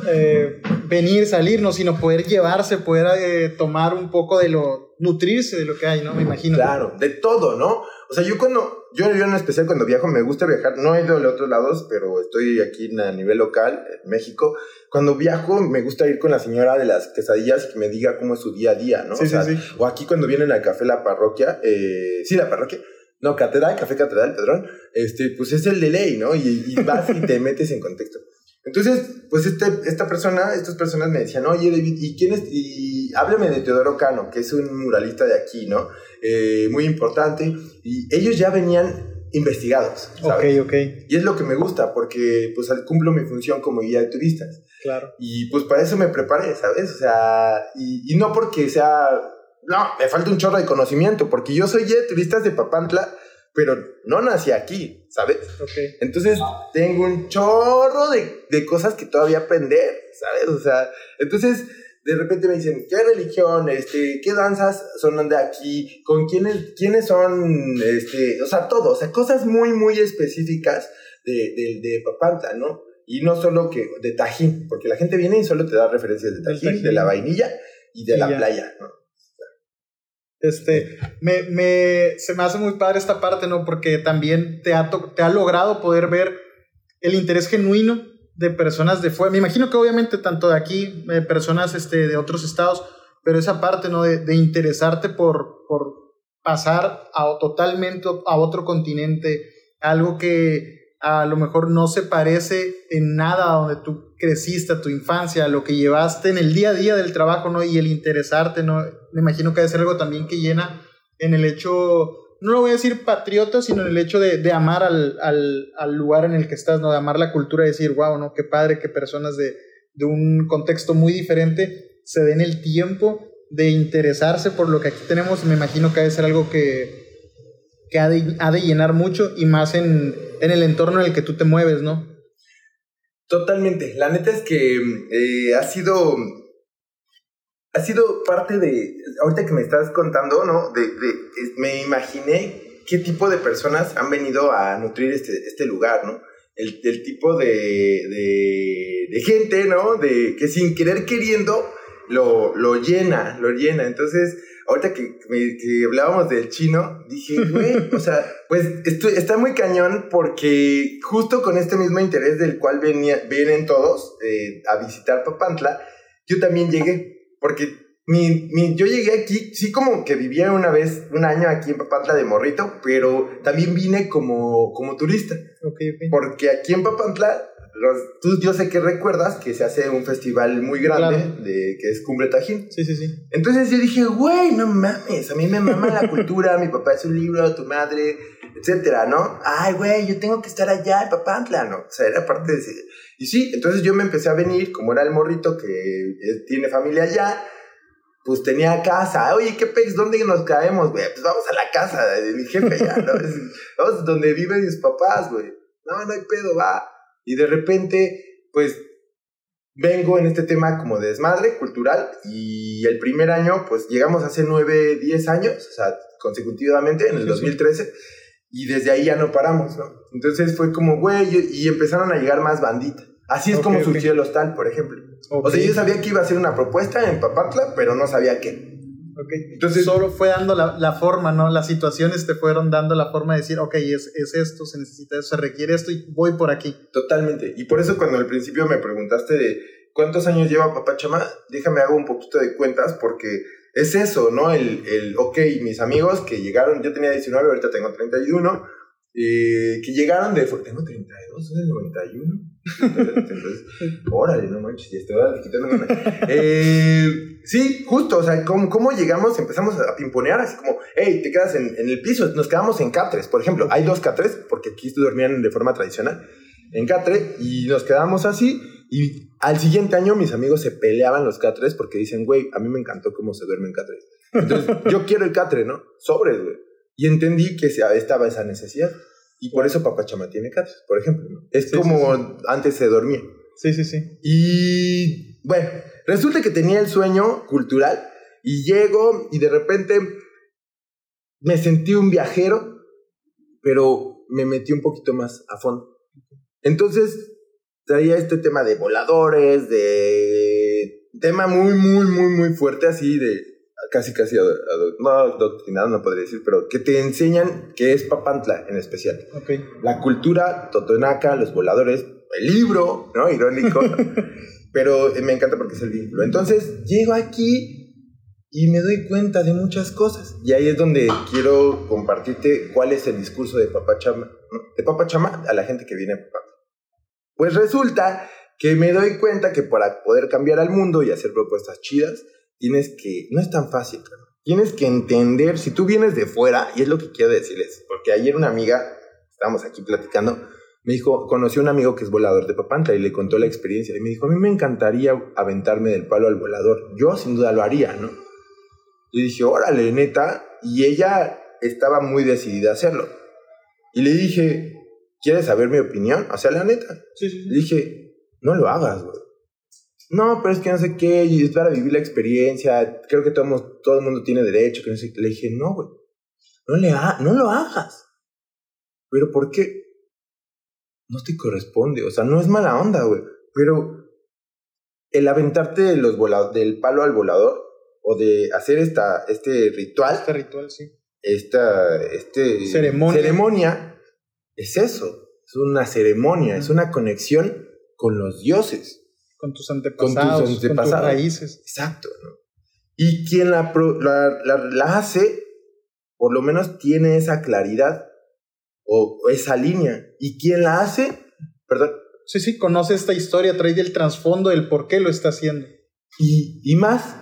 eh, venir, salirnos, sino poder llevarse, poder eh, tomar un poco de lo, nutrirse de lo que hay, ¿no? Me imagino. Claro, de todo, ¿no? O sea, yo cuando, yo, yo en especial cuando viajo, me gusta viajar, no he ido a otros lados, pero estoy aquí a nivel local, en México. Cuando viajo, me gusta ir con la señora de las quesadillas que me diga cómo es su día a día, ¿no? Sí, o, sí, o aquí cuando vienen al café La Parroquia, eh, sí, La Parroquia, no, Catedral, Café Catedral, perdón, este, pues es el de ley, ¿no? Y, y vas y te metes en contexto. Entonces, pues este, esta persona, estas personas me decían, oye David, ¿y quién es? Y háblame de Teodoro Cano, que es un muralista de aquí, ¿no? Eh, muy importante. Y ellos ya venían investigados. ¿sabes? Ok, ok. Y es lo que me gusta, porque pues cumplo mi función como guía de turistas. Claro. Y pues para eso me preparé, ¿sabes? O sea, y, y no porque sea, no, me falta un chorro de conocimiento, porque yo soy guía de turistas de Papantla pero no nací aquí, ¿sabes? Okay. Entonces tengo un chorro de, de, cosas que todavía aprender, ¿sabes? O sea, entonces de repente me dicen, ¿qué religión? Este, ¿Qué danzas son de aquí? ¿Con quiénes, quiénes son? Este, o sea, todo, o sea, cosas muy, muy específicas de, de, de Papantla, ¿no? Y no solo que de Tajín, porque la gente viene y solo te da referencias de Tajín, de la vainilla y de la playa, ¿no? Este, me, me, se me hace muy padre esta parte, ¿no? Porque también te ha, te ha logrado poder ver el interés genuino de personas de fuera. Me imagino que obviamente tanto de aquí, eh, personas este, de otros estados, pero esa parte, ¿no? De, interesarte por, por pasar a, totalmente a otro continente, algo que a lo mejor no se parece en nada a donde tú creciste, tu infancia, lo que llevaste en el día a día del trabajo, ¿no? Y el interesarte, ¿no? Me imagino que debe ser algo también que llena en el hecho, no lo voy a decir patriota, sino en el hecho de, de amar al, al, al, lugar en el que estás, ¿no? De amar la cultura y decir, wow, ¿no? Qué padre que personas de, de un contexto muy diferente se den el tiempo de interesarse por lo que aquí tenemos. Me imagino que debe ser algo que, que ha de, ha de llenar mucho y más en, en el entorno en el que tú te mueves, ¿no? Totalmente. La neta es que eh, ha sido. Ha sido parte de. Ahorita que me estás contando, ¿no? De, de, me imaginé qué tipo de personas han venido a nutrir este, este lugar, ¿no? El, el tipo de, de, de, gente, ¿no? De que sin querer queriendo lo, lo llena, lo llena. Entonces, ahorita que, que, hablábamos del chino, dije, güey, o sea, pues estoy, está muy cañón porque justo con este mismo interés del cual venía, vienen todos eh, a visitar Papantla, yo también llegué, porque mi, mi, yo llegué aquí, sí como que vivía una vez, un año aquí en Papantla de morrito, pero también vine como, como turista. Okay, okay. Porque aquí en Papantla tú, yo sé que recuerdas que se hace un festival muy grande Claro. de que es Cumbre Tajín. Sí, sí, sí. Entonces yo dije, güey, no mames, a mí me mama la cultura, mi papá es un libro, tu madre, etcétera, ¿no? Ay, güey, yo tengo que estar allá en Papantla, ¿no? O sea, era parte de ese... Y sí, entonces yo me empecé a venir, como era el morrito que eh, tiene familia allá, pues tenía casa. Oye, ¿qué pex? ¿Dónde nos caemos, güey? Pues vamos a la casa de mi jefe ya, ¿no? Vamos donde viven mis papás, güey. No, no hay pedo, va. Y de repente, pues vengo en este tema como de desmadre cultural y el primer año, pues llegamos hace 9, 10 años, o sea, consecutivamente en el Sí, sí. 2013 y desde ahí ya no paramos, ¿no? Entonces fue como, güey, y empezaron a llegar más banditas. Así es Ok, como surgió el hostal, por ejemplo. O sea, yo sabía que iba a ser una propuesta en Papantla, pero no sabía qué. Ok. Entonces- Solo fue dando la, la forma, ¿no? Las situaciones te fueron dando la forma de decir, ok, es, es esto, se necesita eso, se requiere esto y voy por aquí. Totalmente. Y por eso cuando al principio me preguntaste de cuántos años lleva Papá Chama, déjame hago un poquito de cuentas porque es eso, ¿no? El, el ok, mis amigos que llegaron, yo tenía 19, ahorita tengo 31, eh, que llegaron de... Tengo 32, es del 91. Entonces, órale, no manches, ya estoy quitando una. Eh, sí, justo, o sea, ¿cómo, cómo llegamos? Empezamos a pimponear así como, hey, te quedas en, en el piso, nos quedamos en catres, por ejemplo. Hay dos catres, porque aquí dormían de forma tradicional, en catre, y nos quedamos así. Y al siguiente año mis amigos se peleaban los catres porque dicen, güey, a mí me encantó cómo se duerme en catres. Entonces, yo quiero el catre, ¿no? Sobres, güey. Y entendí que estaba esa necesidad. Y por eso Papachama tiene catres, por ejemplo. Es Sí, sí, como antes se dormía. Sí, sí, sí. Y bueno, resulta que tenía el sueño cultural y llego y de repente me sentí un viajero, pero me metí un poquito más a fondo. Entonces traía este tema de voladores, de tema muy, muy, muy, muy fuerte, así de casi, casi, ado- ado- no adoctrinado, no podría decir, pero que te enseñan qué es Papantla en especial la cultura totonaca, los voladores, el libro, ¿no? Irónico. Pero eh, me encanta porque es el vínculo. Entonces, llego aquí y me doy cuenta de muchas cosas. Y ahí es donde quiero compartirte cuál es el discurso de Papá Chama, ¿no? de Papá Chama a la gente que viene a. Pues resulta que me doy cuenta que para poder cambiar al mundo y hacer propuestas chidas, tienes que, no es tan fácil. Tienes que entender, si tú vienes de fuera, y es lo que quiero decirles, porque ayer una amiga, estábamos aquí platicando, me dijo, conocí a un amigo que es volador de Papantla y le contó la experiencia. Y me dijo, a mí me encantaría aventarme del palo al volador. Yo sin duda lo haría, ¿no? Y dije, órale, neta. Y ella estaba muy decidida a hacerlo. Y le dije, ¿quieres saber mi opinión? O sea, la neta. Sí, sí, Le dije, no lo hagas, güey. No, pero es que no sé qué, y es para vivir la experiencia, creo que todo, todo el mundo tiene derecho, que no sé qué. Le dije, no, güey, no, le ha, no lo hagas. Pero ¿por qué? No te corresponde, o sea, no es mala onda, güey, pero el aventarte de los del palo al volador o de hacer esta, este ritual. Este ritual, sí. Esta este ceremonia. ceremonia es eso, es una ceremonia, es una conexión con los dioses. Con tus antepasados, con tus, antepasados. raíces. Exacto. ¿no? Y quien la, la, la, hace, por lo menos tiene esa claridad o esa línea. Y quien la hace, perdón, Sí, sí, conoce esta historia, trae el trasfondo del por qué lo está haciendo. Y, y más,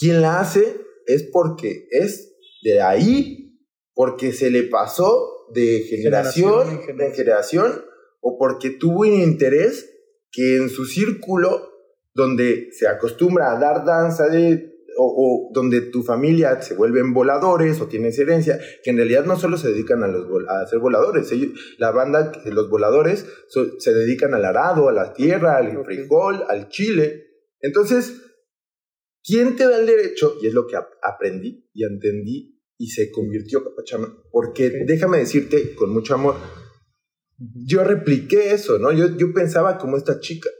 quien la hace es porque es de ahí, porque se le pasó de generación, en generación. generación, o porque tuvo un interés que en su círculo, donde se acostumbra a dar danza de o, donde tu familia se vuelven voladores o tienes herencia, que en realidad no solo se dedican a, los, a ser voladores, la banda, los voladores se dedican al arado, a la tierra, al frijol, al chile. Entonces, ¿quién te da el derecho? Y es lo que aprendí y entendí y se convirtió Papachama, porque déjame decirte con mucho amor, yo repliqué eso, ¿no? Yo, yo pensaba como esta chica.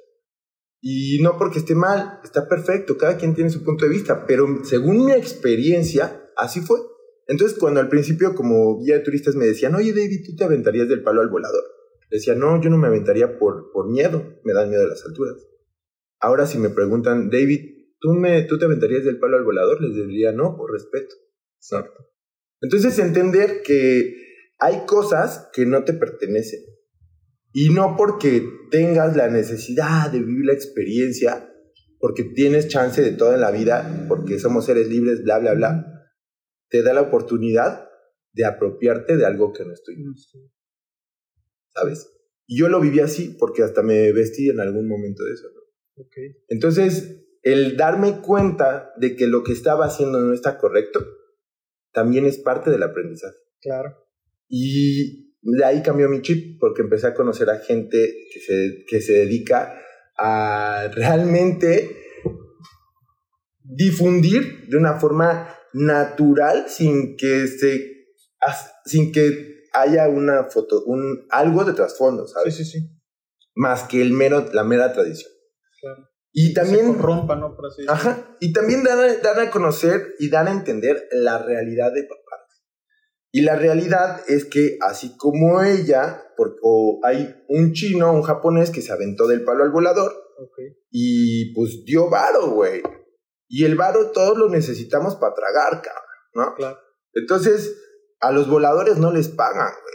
Y no porque esté mal, está perfecto, cada quien tiene su punto de vista, pero según mi experiencia, así fue. Entonces, cuando al principio, como guía de turistas, me decían, oye, David, ¿tú te aventarías del palo al volador? decía, no, yo no me aventaría por, por miedo, me dan miedo las alturas. Ahora, si me preguntan, David, ¿tú, me, ¿tú te aventarías del palo al volador? Les diría, no, por respeto. Exacto. Entonces, entender que hay cosas que no te pertenecen y no porque tengas la necesidad de vivir la experiencia, porque tienes chance de toda la vida, porque somos seres libres, bla, bla, bla, te da la oportunidad de apropiarte de algo que no estoy. ¿Sabes? Y yo lo viví así porque hasta me vestí en algún momento de eso. Entonces, el darme cuenta de que lo que estaba haciendo no está correcto, también es parte del aprendizaje. Claro. Y de ahí cambió mi chip porque empecé a conocer a gente que se, que se dedica a realmente difundir de una forma natural sin que se sin que haya una foto un algo de trasfondo sabes sí sí sí. Más que el mero la mera tradición. Claro. Y también rompa no por así ajá. Y también dar, dar a conocer y dar a entender la realidad de y la realidad es que así como ella, o hay un chino, un japonés que se aventó del palo al volador y pues dio varo, güey. Y el varo todos lo necesitamos para tragar, cabrón, ¿no? Claro. Entonces, a los voladores no les pagan, güey.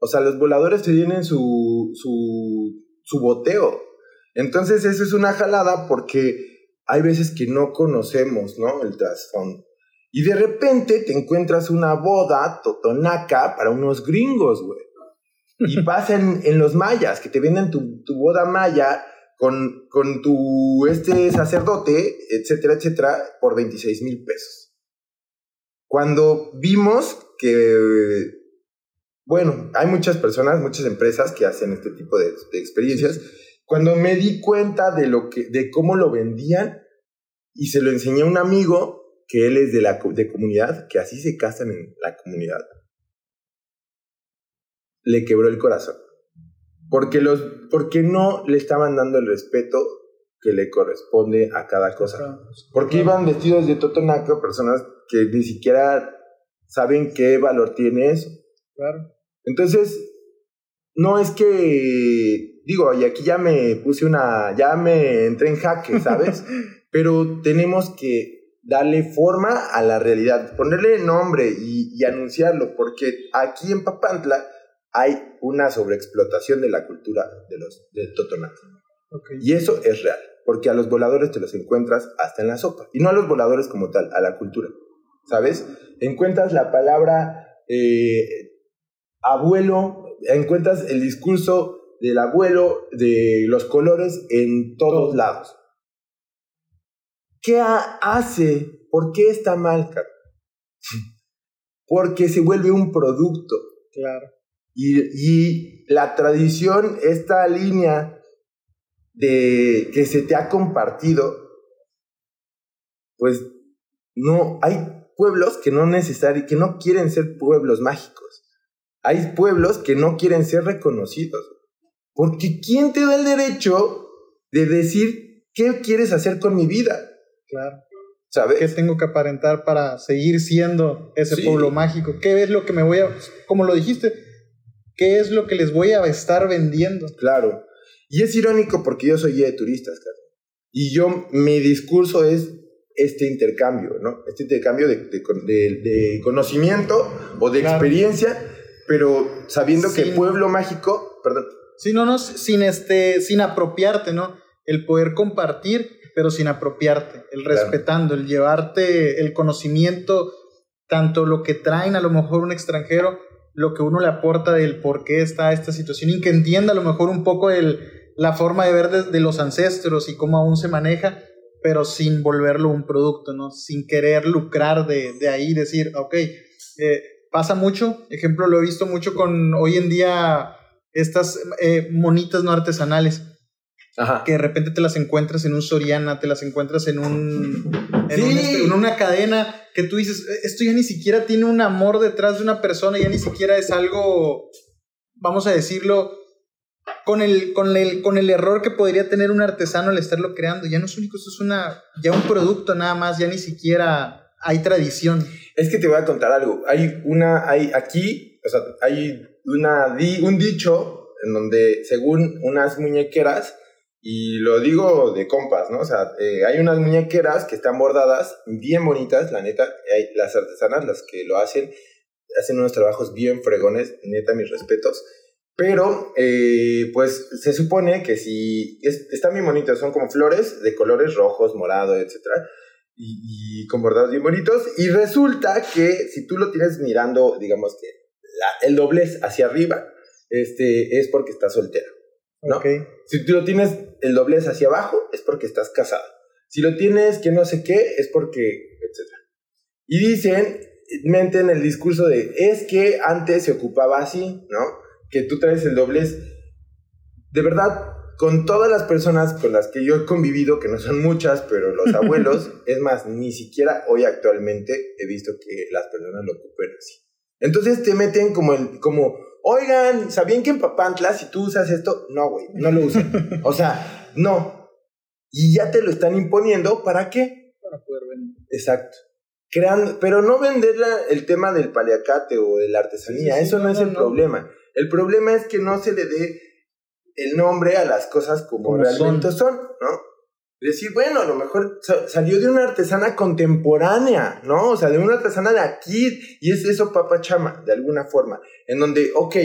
O sea, los voladores se tienen su, su, su boteo. Entonces, eso es una jalada porque hay veces que no conocemos, ¿no? El trasfondo. Y de repente te encuentras una boda totonaca para unos gringos, güey. Y pasa en, los mayas, que te venden tu, tu boda maya con, con, tu este sacerdote, etcétera, etcétera, por 26 mil pesos. Cuando vimos que, bueno, hay muchas personas, muchas empresas que hacen este tipo de, de experiencias, cuando me di cuenta de, lo que, de cómo lo vendían y se lo enseñé a un amigo, que él es de la de comunidad, que así se casan en la comunidad, le quebró el corazón. Porque, los, porque no le estaban dando el respeto que le corresponde a cada cosa. Porque iban vestidos de totonaco personas que ni siquiera saben qué valor tiene eso. Claro. Entonces, no es que, digo, y aquí ya me puse una, ya me entré en jaque, ¿sabes? Pero tenemos que darle forma a la realidad, ponerle nombre y, anunciarlo, porque aquí en Papantla hay una sobreexplotación de la cultura de los de Totonac. Y eso es real, porque a los voladores te los encuentras hasta en la sopa, y no a los voladores como tal, a la cultura, ¿sabes? Encuentras la palabra eh, abuelo, encuentras el discurso del abuelo, de los colores en todos lados. ¿Qué hace? ¿Por qué está mal, Porque se vuelve un producto. Claro. Y, y la tradición, esta línea de que se te ha compartido, pues no, hay pueblos que no necesari que no quieren ser pueblos mágicos. Hay pueblos que no quieren ser reconocidos. Porque ¿quién te da el derecho de decir qué quieres hacer con mi vida? Claro. ¿Sabes? ¿Qué tengo que aparentar para seguir siendo ese pueblo mágico? ¿Qué es lo que me voy a, como lo dijiste, qué es lo que les voy a estar vendiendo? Claro. Y es irónico porque yo soy guía de turistas, claro. Y yo, mi discurso es este intercambio, ¿no? Este intercambio de, de, conocimiento o de experiencia, pero sabiendo que pueblo mágico, perdón. Sí, no, no, sin, este, sin apropiarte, ¿no? El poder compartir, pero sin apropiarte, el respetando, el llevarte el conocimiento, tanto lo que traen a lo mejor un extranjero, lo que uno le aporta del por qué está esta situación y que entienda a lo mejor un poco el, la forma de ver de, de los ancestros y cómo aún se maneja pero sin volverlo un producto, ¿no? Sin querer lucrar de, de ahí, decir, ok, eh, pasa mucho, ejemplo, lo he visto mucho con hoy en día estas eh, monitas no artesanales. Ajá. Que de repente te las encuentras en un Soriana, te las encuentras en un. En, este, en, una cadena que tú dices, e, esto ya ni siquiera tiene un amor detrás de una persona, ya ni siquiera es algo, vamos a decirlo, con el, con, el, con el error que podría tener un artesano al estarlo creando. Ya no es único, esto es una, ya un producto nada más, ya ni siquiera hay tradición. Es que te voy a contar algo. Hay una, hay aquí, o sea, hay una, un dicho en donde según unas muñequeras, y lo digo de compas, ¿no? O sea, eh, hay unas muñequeras que están bordadas, bien bonitas, la neta, las artesanas, las que lo hacen, hacen unos trabajos bien fregones, neta, mis respetos. Pero, eh, pues se supone que si están bien bonitos, son como flores de colores rojos, morado, etc. Y, con bordados bien bonitos. Y resulta que si tú lo tienes mirando, digamos que el doblez hacia arriba, este, es porque estás soltero. ¿No? Si tú lo tienes el doblez hacia abajo, es porque estás casado. Si lo tienes que no sé qué, es porque, etc. Y dicen, menten el discurso de, es que antes se ocupaba así, ¿no? que tú traes el doblez. De verdad, con todas las personas con las que yo he convivido, que no son muchas, pero los abuelos, es más, ni siquiera hoy actualmente he visto que las personas lo ocupen así. Entonces te meten como el, como, oigan, ¿sabían que en Papantla si tú usas esto? No, güey, no lo usen. o sea, no. Y ya te lo están imponiendo, ¿para qué? Para poder vender. Exacto. Creando, pero no vender el tema del paliacate o de la artesanía, eso no, es el problema. El problema es que no se le dé el nombre a las cosas como, realmente son. ¿no? Decir, bueno, a lo mejor salió de una artesana contemporánea, ¿no? O sea, de una artesana de aquí, y es eso papachama, de alguna forma, en donde, ok,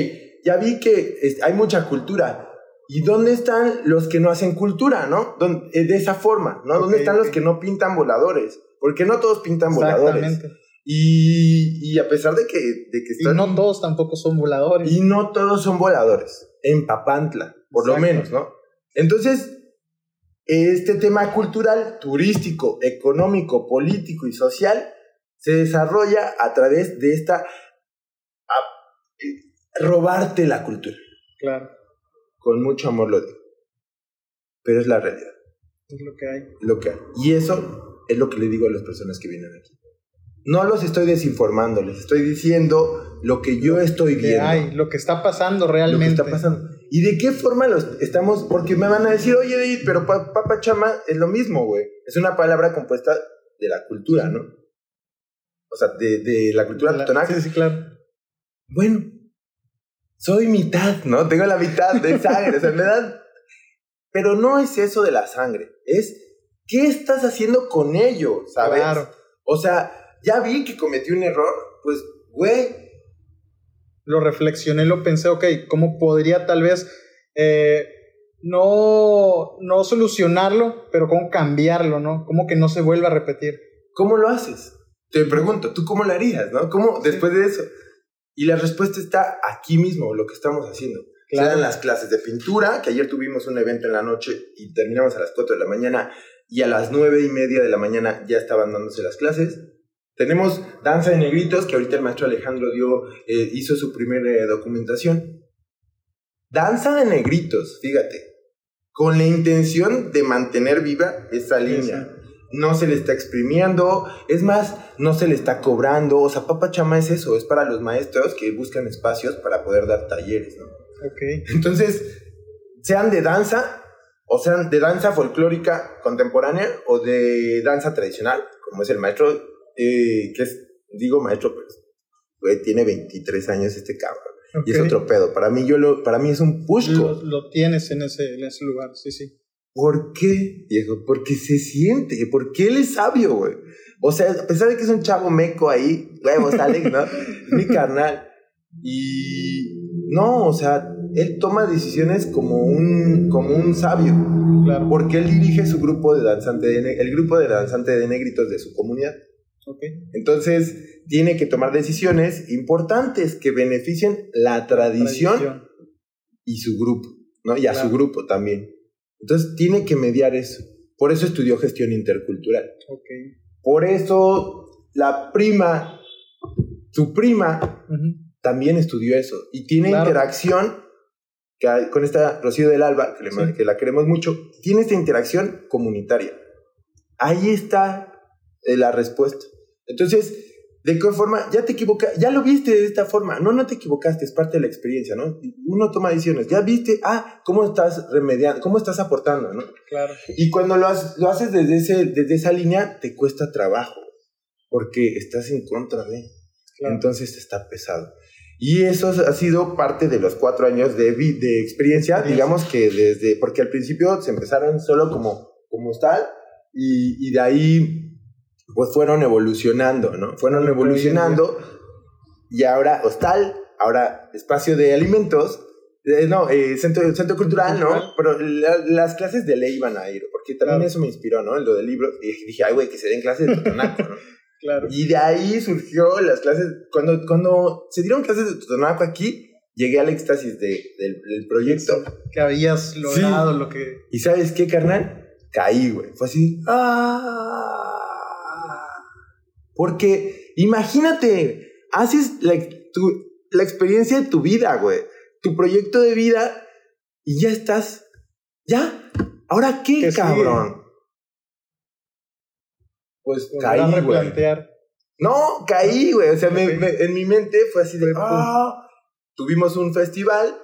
ya vi que hay mucha cultura, ¿Y dónde están los que no hacen cultura, no? Eh, de esa forma, ¿no? ¿Dónde están los que no pintan voladores? Porque no todos pintan voladores. Y, a pesar de que, de que están... Y no todos tampoco son voladores. Y no todos son voladores. En Papantla, por lo menos, ¿no? Entonces, este tema cultural, turístico, económico, político y social se desarrolla a través de esta... robarte la cultura. Claro. Con mucho amor lo digo. Pero es la realidad. Es lo que hay. Lo que hay. Y eso es lo que le digo a las personas que vienen aquí. No los estoy desinformando, les estoy diciendo lo que yo estoy viendo. Hay, lo que está pasando realmente. Lo que está pasando. ¿Y de qué forma los estamos? Porque me van a decir, oye, David, pero papachama es lo mismo, güey. Es una palabra compuesta de la cultura, ¿no? O sea, de, de la cultura la, Sí, sí, claro. Bueno, soy mitad, ¿no? Tengo la mitad de sangre, o sea, me dan... Pero no es eso de la sangre, es qué estás haciendo con ello, ¿sabes? Claro. O sea, ya vi que cometí un error, pues, güey. Lo reflexioné, lo pensé, ok, ¿cómo podría tal vez eh, no, no solucionarlo, pero cómo cambiarlo, ¿no? ¿Cómo que no se vuelva a repetir? ¿Cómo lo haces? Te pregunto, ¿tú cómo lo harías, no? ¿Cómo después de eso? Y la respuesta está aquí mismo, lo que estamos haciendo. Claro. las clases de pintura, que ayer tuvimos un evento en la noche y terminamos a las 4 de la mañana y a las 9 y media de la mañana ya estaban dándose las clases. Tenemos Danza de Negritos, que ahorita el maestro Alejandro dio, eh, hizo su primera eh, documentación. Danza de Negritos, fíjate. con la intención de mantener viva esa línea. No se le está exprimiendo, es más, no se le está cobrando. O sea, Papa Chama es eso, es para los maestros que buscan espacios para poder dar talleres, ¿no? Ok. Entonces, sean de danza, o sean de danza folclórica contemporánea o de danza tradicional, como es el maestro, eh, que es, digo maestro, pues, tiene 23 años este cabrón. Y es otro pedo. Para mí, yo lo, para mí es un pusco. Lo, tienes en ese, en ese lugar, sí, sí. ¿Por qué, viejo? Porque se siente, porque él es sabio, güey. O sea, a pesar de que es un chavo meco ahí, huevos, Alex, ¿no? mi carnal. Y no, o sea, él toma decisiones como un, como un sabio. Claro. Porque él dirige su grupo de danzante de, el grupo de danzante de negritos de su comunidad. Okay. Entonces, tiene que tomar decisiones importantes que beneficien la tradición, y su grupo, ¿no? Y a su grupo también. Entonces, tiene que mediar eso. Por eso estudió gestión intercultural. Okay. Por eso, la prima, su prima, también estudió eso. Y tiene interacción con esta Rocío del Alba, que, que la queremos mucho, tiene esta interacción comunitaria. Ahí está eh, la respuesta. Entonces, ¿de qué forma? Ya te equivocaste, ya lo viste de esta forma. No, no te equivocaste, es parte de la experiencia, ¿no? Uno toma decisiones. Ya viste, ah, cómo estás remediando, cómo estás aportando, ¿no? Claro. Y cuando lo, lo haces desde, ese, desde esa línea, te cuesta trabajo, porque estás en contra de. Entonces está pesado. Y eso ha sido parte de los cuatro años de, de experiencia, digamos que desde, porque al principio se empezaron solo como, como tal, y, y de ahí pues fueron evolucionando, ¿no? Fueron evolucionando y ahora hostal, ahora espacio de alimentos, eh, no, eh, centro, centro cultural, ¿no? Pero las clases de ley iban a ir, porque también eso me inspiró, ¿no? Lo del libro, y dije, ay, güey, que se den clases de Totonaco, ¿no? claro. Y de ahí surgió las clases, cuando, cuando se dieron clases de Totonaco aquí, llegué al éxtasis de, del, proyecto. que habías logrado lo que... ¿Y sabes qué, carnal? Caí, güey. Fue así, ¡ah! Porque imagínate, haces la, la experiencia de tu vida, güey. Tu proyecto de vida y ya estás. ¿Ya? ¿Ahora qué, cabrón? Pues caí, güey. No, caí, güey. O sea, en mi mente fue así de. Ah, tuvimos un festival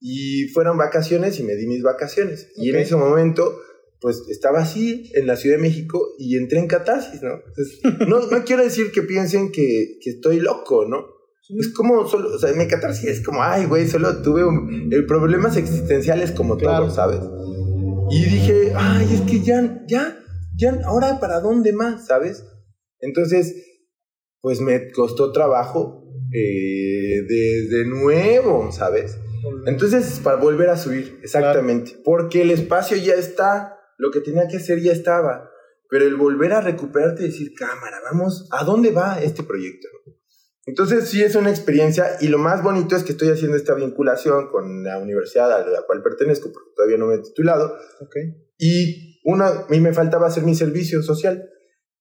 y fueron vacaciones y me di mis vacaciones. Y en ese momento pues estaba así en la Ciudad de México y entré en catarsis, ¿no? no, no quiero decir que piensen que, que estoy loco, ¿no? Es como solo, o sea, mi catarsis es como, ay, güey, solo tuve un, el problemas existenciales como todo, ¿sabes? Y dije, ay, es que ya, ya, ya, ahora para dónde más, ¿sabes? Entonces, pues me costó trabajo eh, desde nuevo, ¿sabes? Entonces, para volver a subir, exactamente, porque el espacio ya está, lo que tenía que hacer ya estaba. Pero el volver a recuperarte y decir, cámara, vamos, ¿a dónde va este proyecto? Entonces sí es una experiencia y lo más bonito es que estoy haciendo esta vinculación con la universidad a la cual pertenezco porque todavía no me he titulado. Okay. Y uno, a mí me faltaba hacer mi servicio social.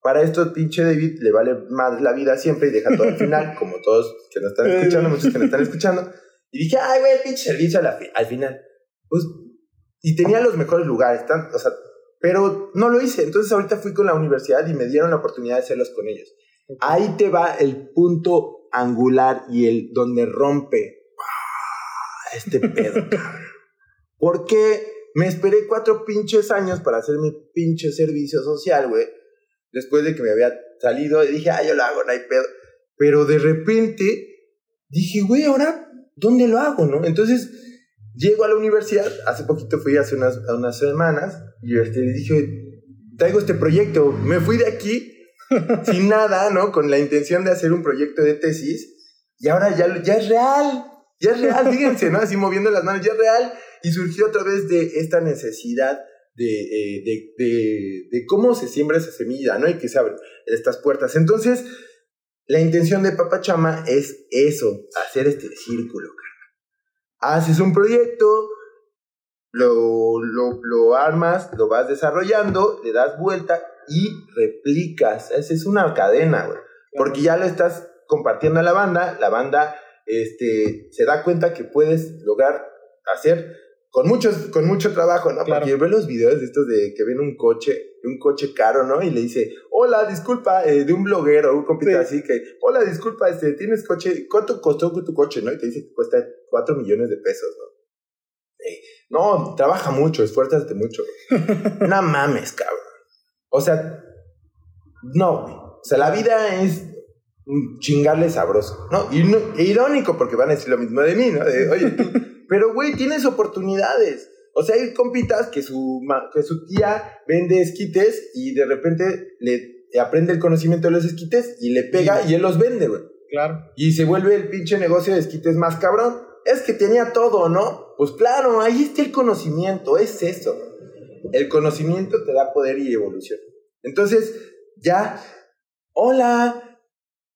Para esto, pinche David le vale más la vida siempre y deja todo al final, como todos que nos están escuchando, muchos que nos están escuchando. Y dije, ay, güey, pinche servicio al final. Pues y tenía los mejores lugares, o sea, pero no lo hice. Entonces ahorita fui con la universidad y me dieron la oportunidad de hacerlos con ellos. Ahí te va el punto angular y el donde rompe este pedo, Porque me esperé cuatro pinches años para hacer mi pinche servicio social, güey. Después de que me había salido, dije, ah, yo lo hago, no hay pedo. Pero de repente dije, güey, ahora, ¿dónde lo hago, no? Entonces Llego a la universidad, hace poquito fui hace unas, unas semanas y este, dije, traigo este proyecto, me fui de aquí sin nada, ¿no? Con la intención de hacer un proyecto de tesis y ahora ya, ya es real, ya es real, fíjense, ¿no? Así moviendo las manos, ya es real y surgió otra vez de esta necesidad de, eh, de, de, de, cómo se siembra esa semilla, ¿no? Y que se abren estas puertas. Entonces, la intención de Papachama es eso, hacer este círculo, haces un proyecto, lo, lo, armas, lo vas desarrollando, le das vuelta y replicas. Esa es una cadena, güey. Porque ya lo estás compartiendo a la banda, la banda este, se da cuenta que puedes lograr hacer con, muchos, con mucho trabajo, ¿no? Porque yo veo los videos de estos de que ven un coche, un coche caro, ¿no? Y le dice, hola, disculpa, eh, de un bloguero, un compita así que, hola, disculpa, este, tienes coche, ¿cuánto costó tu coche, no? Y te dice que cuesta 4 millones de pesos, ¿no? no, trabaja mucho, esfuérzate mucho. no mames, cabrón. O sea, no, O sea, la vida es chingarle sabroso, ¿no? Y irónico porque van a decir lo mismo de mí, ¿no? Oye, tú, pero güey, tienes oportunidades. O sea, hay compitas que su, que su tía vende esquites y de repente le aprende el conocimiento de los esquites y le pega y él los vende, güey. Claro. Y se vuelve el pinche negocio de esquites más cabrón. Es que tenía todo, ¿no? Pues claro, ahí está el conocimiento, es eso. El conocimiento te da poder y evolución. Entonces, ya, hola,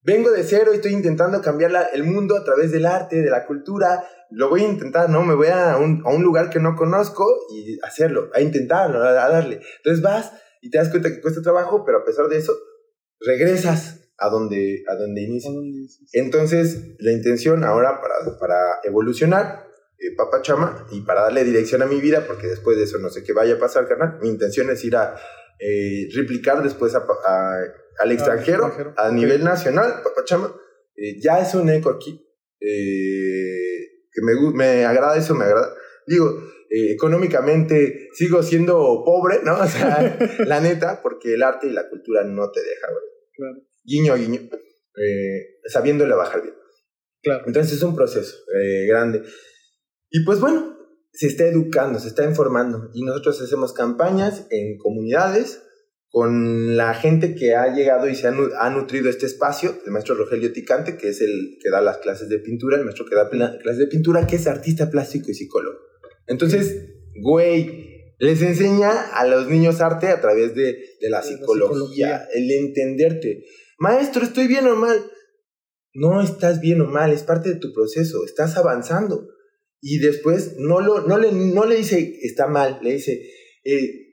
vengo de cero y estoy intentando cambiar el mundo a través del arte, de la cultura. Lo voy a intentar, ¿no? Me voy a un, a un lugar que no conozco y hacerlo, a intentarlo, a, darle. Entonces vas y te das cuenta que cuesta trabajo, pero a pesar de eso, regresas a donde, a donde inicias. Entonces, la intención ahora para, para evolucionar, eh, Papa Chama, y para darle dirección a mi vida, porque después de eso no sé qué vaya a pasar, carnal, mi intención es ir a eh, replicar después a, al extranjero, a nivel nacional, Papachama, eh, ya es un eco aquí, eh, que me, me agrada eso, me agrada. Digo, eh, económicamente sigo siendo pobre, ¿no? O sea, la neta, porque el arte y la cultura no te deja, güey. Claro. Guiño, guiño, sabiéndole bajar bien. Claro. Entonces es un proceso grande. Y pues bueno, se está educando, se está informando y nosotros hacemos campañas en comunidades con la gente que ha llegado y se ha, nutrido este espacio, el maestro Rogelio Ticante, que es el que da las clases de pintura, el maestro que da clases de pintura, que es artista plástico y psicólogo. Entonces, güey, les enseña a los niños arte a través de, de la, psicología, el entenderte. Maestro, ¿estoy bien o mal? No estás bien o mal, es parte de tu proceso, estás avanzando y después no, lo, no, le, no le dice está mal, le dice, eh,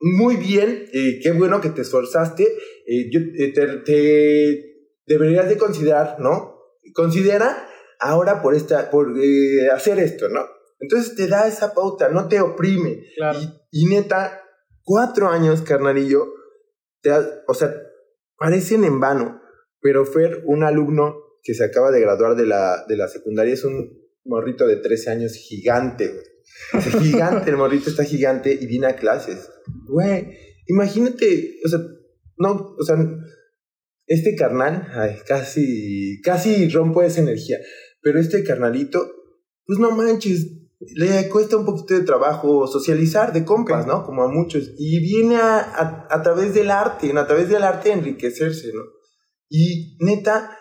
muy bien, eh, qué bueno que te esforzaste, eh, yo, te, deberías de considerar, ¿no? Considera ahora por, esta, por hacer esto, ¿no? Entonces te da esa pauta, no te oprime. Y, neta, cuatro años, carnalillo, te o sea, parecen en vano, pero Fer, un alumno que se acaba de graduar de la, de la secundaria, es un morrito de 13 años gigante, güey. Gigante, el morrito está gigante y viene a clases. Güey, imagínate, o sea, no, o sea, este carnal, ay, casi, casi rompo esa energía, pero este carnalito, pues no manches, le cuesta un poquito de trabajo socializar de compas, ¿no? Como a muchos. Y viene a, a, a, través del arte, a través del arte enriquecerse, ¿no? Y neta,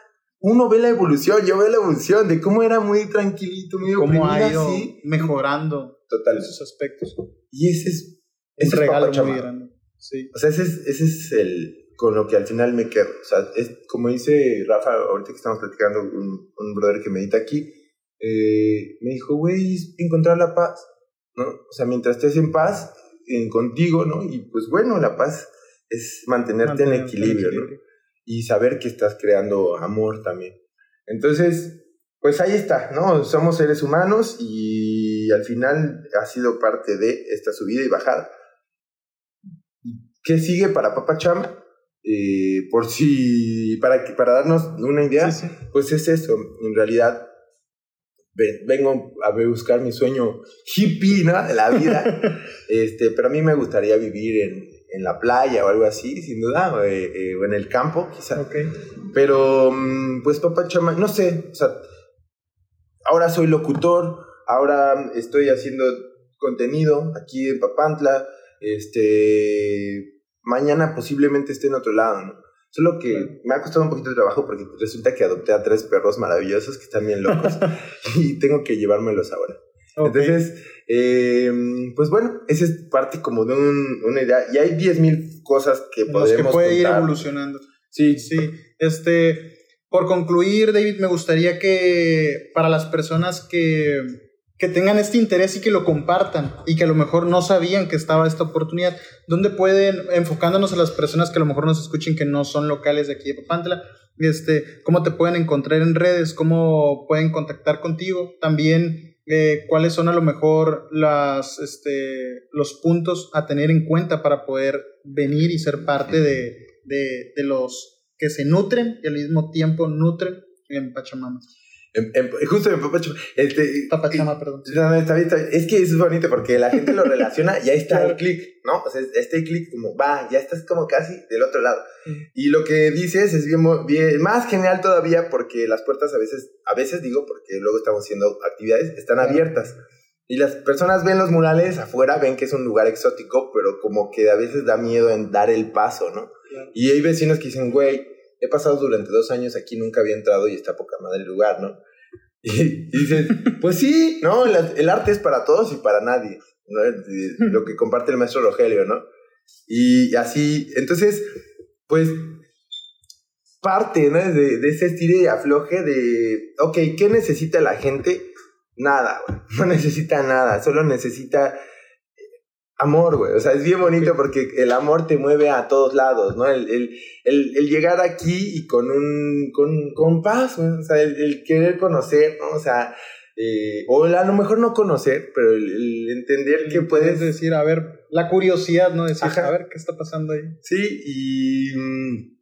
uno ve la evolución, yo veo la evolución de cómo era muy tranquilito, muy cómo ha ido mejorando total esos aspectos. Y ese es, ese un regalo muy grande. Sí. O sea, ese es, ese es el con lo que al final me quedo. O sea, es, como dice Rafa, ahorita que estamos platicando, un, un brother que medita aquí, eh, me dijo, güey, encontrar la paz, ¿no? O sea, mientras estés en paz, en, contigo, ¿no? Y pues bueno, la paz es mantenerte, en equilibrio, ¿no? Y saber que estás creando amor también. Entonces, pues ahí está, ¿no? Somos seres humanos y al final ha sido parte de esta subida y bajada. ¿Qué sigue para Papachama? Eh, por si, para, para darnos una idea, pues es eso, en realidad vengo a buscar mi sueño hippie, ¿no? De la vida, este, pero a mí me gustaría vivir en, en la playa o algo así, sin duda, o, eh, eh, en el campo, quizá. Pero, mm, pues, papá chama, no sé, o sea, ahora soy locutor, ahora estoy haciendo contenido aquí en Papantla, este, mañana posiblemente esté en otro lado, ¿no? Solo que me ha costado un poquito de trabajo porque resulta que adopté a tres perros maravillosos que están bien locos y tengo que llevármelos ahora. Entonces, eh, pues bueno, esa es parte como de una idea. Y hay 10.000 cosas que podemos que puede ir evolucionando. Sí, sí. Este, por concluir, David, me gustaría que para las personas que, que tengan este interés y que lo compartan y que a lo mejor no sabían que estaba esta oportunidad, ¿dónde pueden, enfocándonos a las personas que a lo mejor nos escuchen que no son locales de aquí de Papantla, este, cómo te pueden encontrar en redes, cómo pueden contactar contigo? También eh, cuáles son a lo mejor las, este, los puntos a tener en cuenta para poder venir y ser parte de, de, de los que se nutren y al mismo tiempo nutren en Pachamama. Justo en Papachama. Este, Papachama, perdón. Es que es bonito porque la gente lo relaciona y ahí está el clic, ¿no? O sea, este clic como, va, ya estás como casi del otro lado. Y lo que dices es bien, bien, más genial todavía porque las puertas a veces, a veces digo, porque luego estamos haciendo actividades, están abiertas. Y las personas ven los murales afuera, ven que es un lugar exótico, pero como que a veces da miedo en dar el paso, ¿no? Y hay vecinos que dicen, güey, he pasado durante dos años aquí, nunca había entrado y está poca madre el lugar, ¿no? Y, dices, pues sí, ¿no? El, arte es para todos y para nadie, ¿no? Lo que comparte el maestro Rogelio, ¿no? Y así, entonces, pues parte, ¿no? De, ese estilo y afloje de, ok, ¿qué necesita la gente? Nada. No necesita nada, solo necesita amor, güey. O sea, es bien bonito porque el amor te mueve a todos lados, ¿no? El, el, el, llegar aquí y con un, con, con paz, güey. O sea, el, querer conocer, ¿no? O sea, eh, o a lo mejor no conocer, pero el, entender que puedes... decir, a ver, la curiosidad, ¿no? Decir, a ver, ¿qué está pasando ahí? Sí, y mm,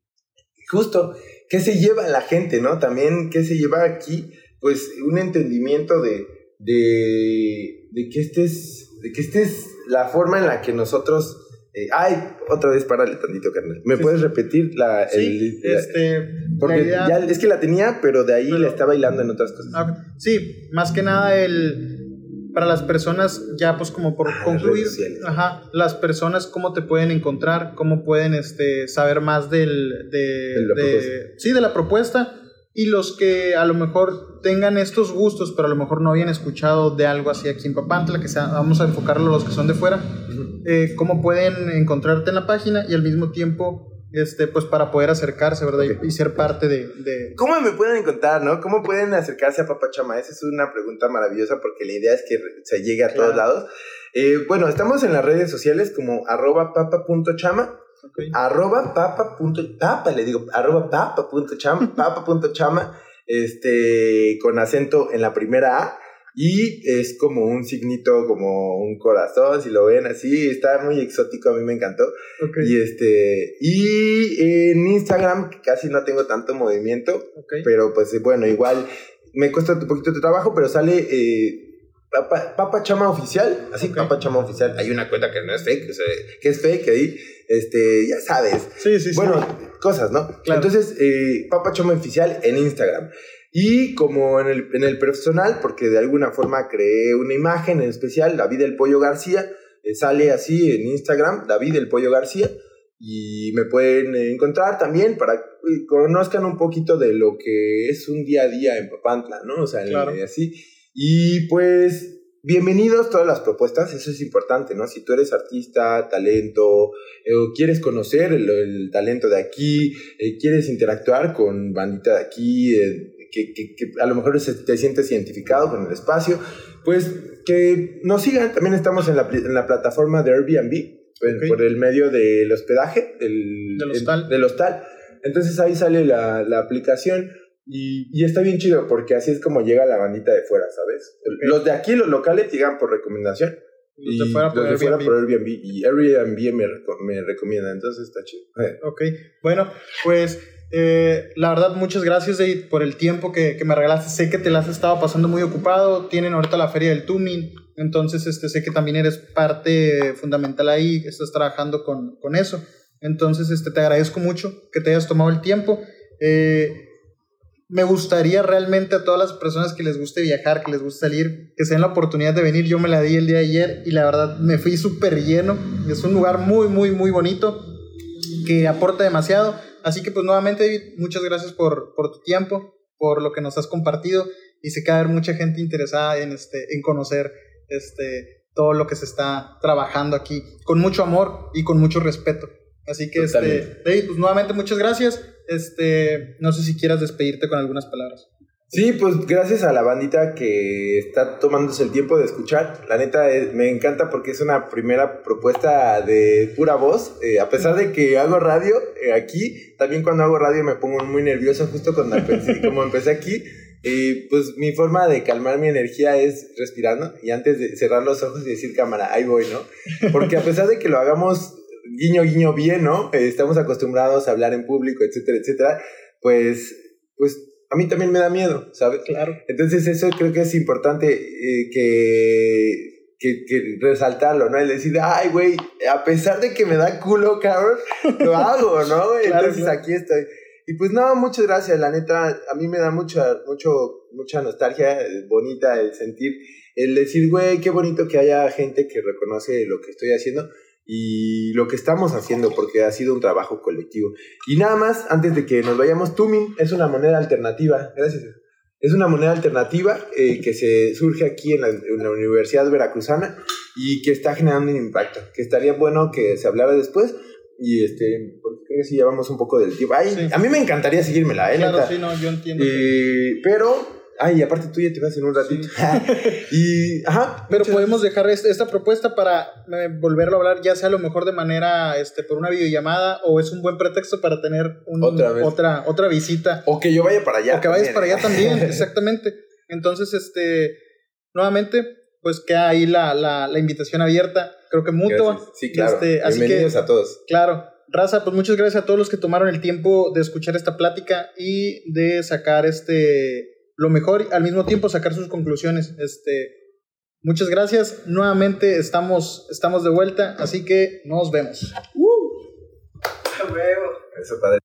justo, ¿qué se lleva la gente, ¿no? También, ¿qué se lleva aquí? Pues un entendimiento de, de, de que estés de que esta es la forma en la que nosotros... Eh, ay, otra vez párale tantito, carnal. ¿Me puedes repetir la... Sí, este... Porque ya, es que la tenía, pero de ahí la está bailando en otras cosas. Ah, sí, más que nada el... Para las personas, ya pues como por ah, concluir, ajá, las personas cómo te pueden encontrar, cómo pueden este, saber más del, de, de sí, de la propuesta y los que a lo mejor tengan estos gustos, pero a lo mejor no habían escuchado de algo así aquí en Papantla, que sea, vamos a enfocarlo a los que son de fuera, eh, cómo pueden encontrarte en la página y al mismo tiempo, este, pues para poder acercarse, ¿verdad? Y, ser parte de, de, ¿Cómo me pueden encontrar, no? ¿Cómo pueden acercarse a Papachama? Esa es una pregunta maravillosa porque la idea es que se llegue a todos lados. Eh, bueno, estamos en las redes sociales como arroba papa.chama Arroba papa punto, papa, le digo, arroba papa punto chama, papa punto chama, este, con acento en la primera A. Y es como un signito, como un corazón, si lo ven así, está muy exótico, a mí me encantó. Y este, y en Instagram casi no tengo tanto movimiento, pero pues bueno, igual me cuesta un poquito de trabajo, pero sale eh, Papa, Chama Oficial, así Papa Chama Oficial, hay una cuenta que no es fake, que es fake ahí, este, ya sabes. Sí, sí, bueno, cosas, ¿no? Entonces, eh, Papa Chama Oficial en Instagram. Y como en el, en el personal, porque de alguna forma creé una imagen en especial, David el Pollo García, eh, sale así en Instagram, David el Pollo García, y me pueden encontrar también para que conozcan un poquito de lo que es un día a día en Papantla, ¿no? O sea, así. Y pues, bienvenidos todas las propuestas, eso es importante, ¿no? Si tú eres artista, talento, eh, o quieres conocer el, talento de aquí, eh, quieres interactuar con bandita de aquí, eh, que, que, que, a lo mejor te sientes identificado con el espacio, pues que nos sigan. También estamos en la, en la plataforma de Airbnb, por el medio del hospedaje, del, del hostal. del hostal. Entonces ahí sale la, la aplicación y, y, está bien chido porque así es como llega la bandita de fuera, ¿sabes? Los de aquí, los locales, llegan por recomendación. y de fuera, por, los de fuera por Airbnb. Y Airbnb me, me recomienda, entonces está chido. Ok, bueno, pues eh, la verdad, muchas gracias David, por el tiempo que, que, me regalaste. Sé que te la has estado pasando muy ocupado. Tienen ahorita la feria del Tumin. Entonces, este, sé que también eres parte fundamental ahí. Estás trabajando con, con eso. Entonces, este, te agradezco mucho que te hayas tomado el tiempo. Eh, me gustaría realmente a todas las personas que les guste viajar, que les guste salir, que se den la oportunidad de venir. Yo me la di el día de ayer y la verdad me fui súper lleno. Es un lugar muy, muy, muy bonito que aporta demasiado. Así que pues nuevamente David, muchas gracias por, por tu tiempo, por lo que nos has compartido y sé que va mucha gente interesada en, este, en conocer este, todo lo que se está trabajando aquí con mucho amor y con mucho respeto. Así que, este, David, pues nuevamente muchas gracias. Este, no sé si quieras despedirte con algunas palabras. Sí, pues gracias a la bandita que está tomándose el tiempo de escuchar. La neta eh, me encanta porque es una primera propuesta de pura voz. Eh, a pesar de que hago radio eh, aquí, también cuando hago radio me pongo muy nervioso justo cuando empecé, como empecé aquí. Y pues mi forma de calmar mi energía es respirando y antes de cerrar los ojos y decir cámara, ahí voy, ¿no? Porque a pesar de que lo hagamos guiño, guiño bien, ¿no? Eh, estamos acostumbrados a hablar en público, etcétera, etcétera, pues, pues a mí también me da miedo, ¿sabes? Claro. Entonces eso creo que es importante eh, que, que, que, resaltarlo, ¿no? El decir, ay, güey, a pesar de que me da culo, cabrón, lo hago, ¿no? Entonces aquí estoy. Y pues no, muchas gracias, la neta, a mí me da mucha, mucho, mucha nostalgia eh, bonita el sentir, el decir, güey, qué bonito que haya gente que reconoce lo que estoy haciendo y lo que estamos haciendo, porque ha sido un trabajo colectivo. Y nada más, antes de que nos vayamos, Tumin es una moneda alternativa, gracias. Es una moneda alternativa eh, que se surge aquí en la, en la, Universidad Veracruzana y que está generando un impacto, que estaría bueno que se hablara después. Y este, porque creo que sí llevamos un poco del tiempo. Ay, sí. A mí me encantaría seguírmela, ¿eh? Claro, sí, no, yo entiendo. Eh, pero Ay, aparte tú ya te vas en un ratito. Sí. y, ajá. Pero podemos dejar esta propuesta para eh, volverlo a hablar, ya sea a lo mejor de manera, este, por una videollamada, o es un buen pretexto para tener un, otra, otra, otra visita. O que yo vaya para allá. O que vayas para allá también, exactamente. Entonces, este, nuevamente, pues queda ahí la, la, la invitación abierta, creo que mutua. Gracias. Sí, claro. Este, así Bienvenidos que, a todos. Claro. Raza, pues muchas gracias a todos los que tomaron el tiempo de escuchar esta plática y de sacar este lo mejor y al mismo tiempo sacar sus conclusiones. Este, muchas gracias. Nuevamente estamos, estamos de vuelta, así que nos vemos. Uh. Eso padre.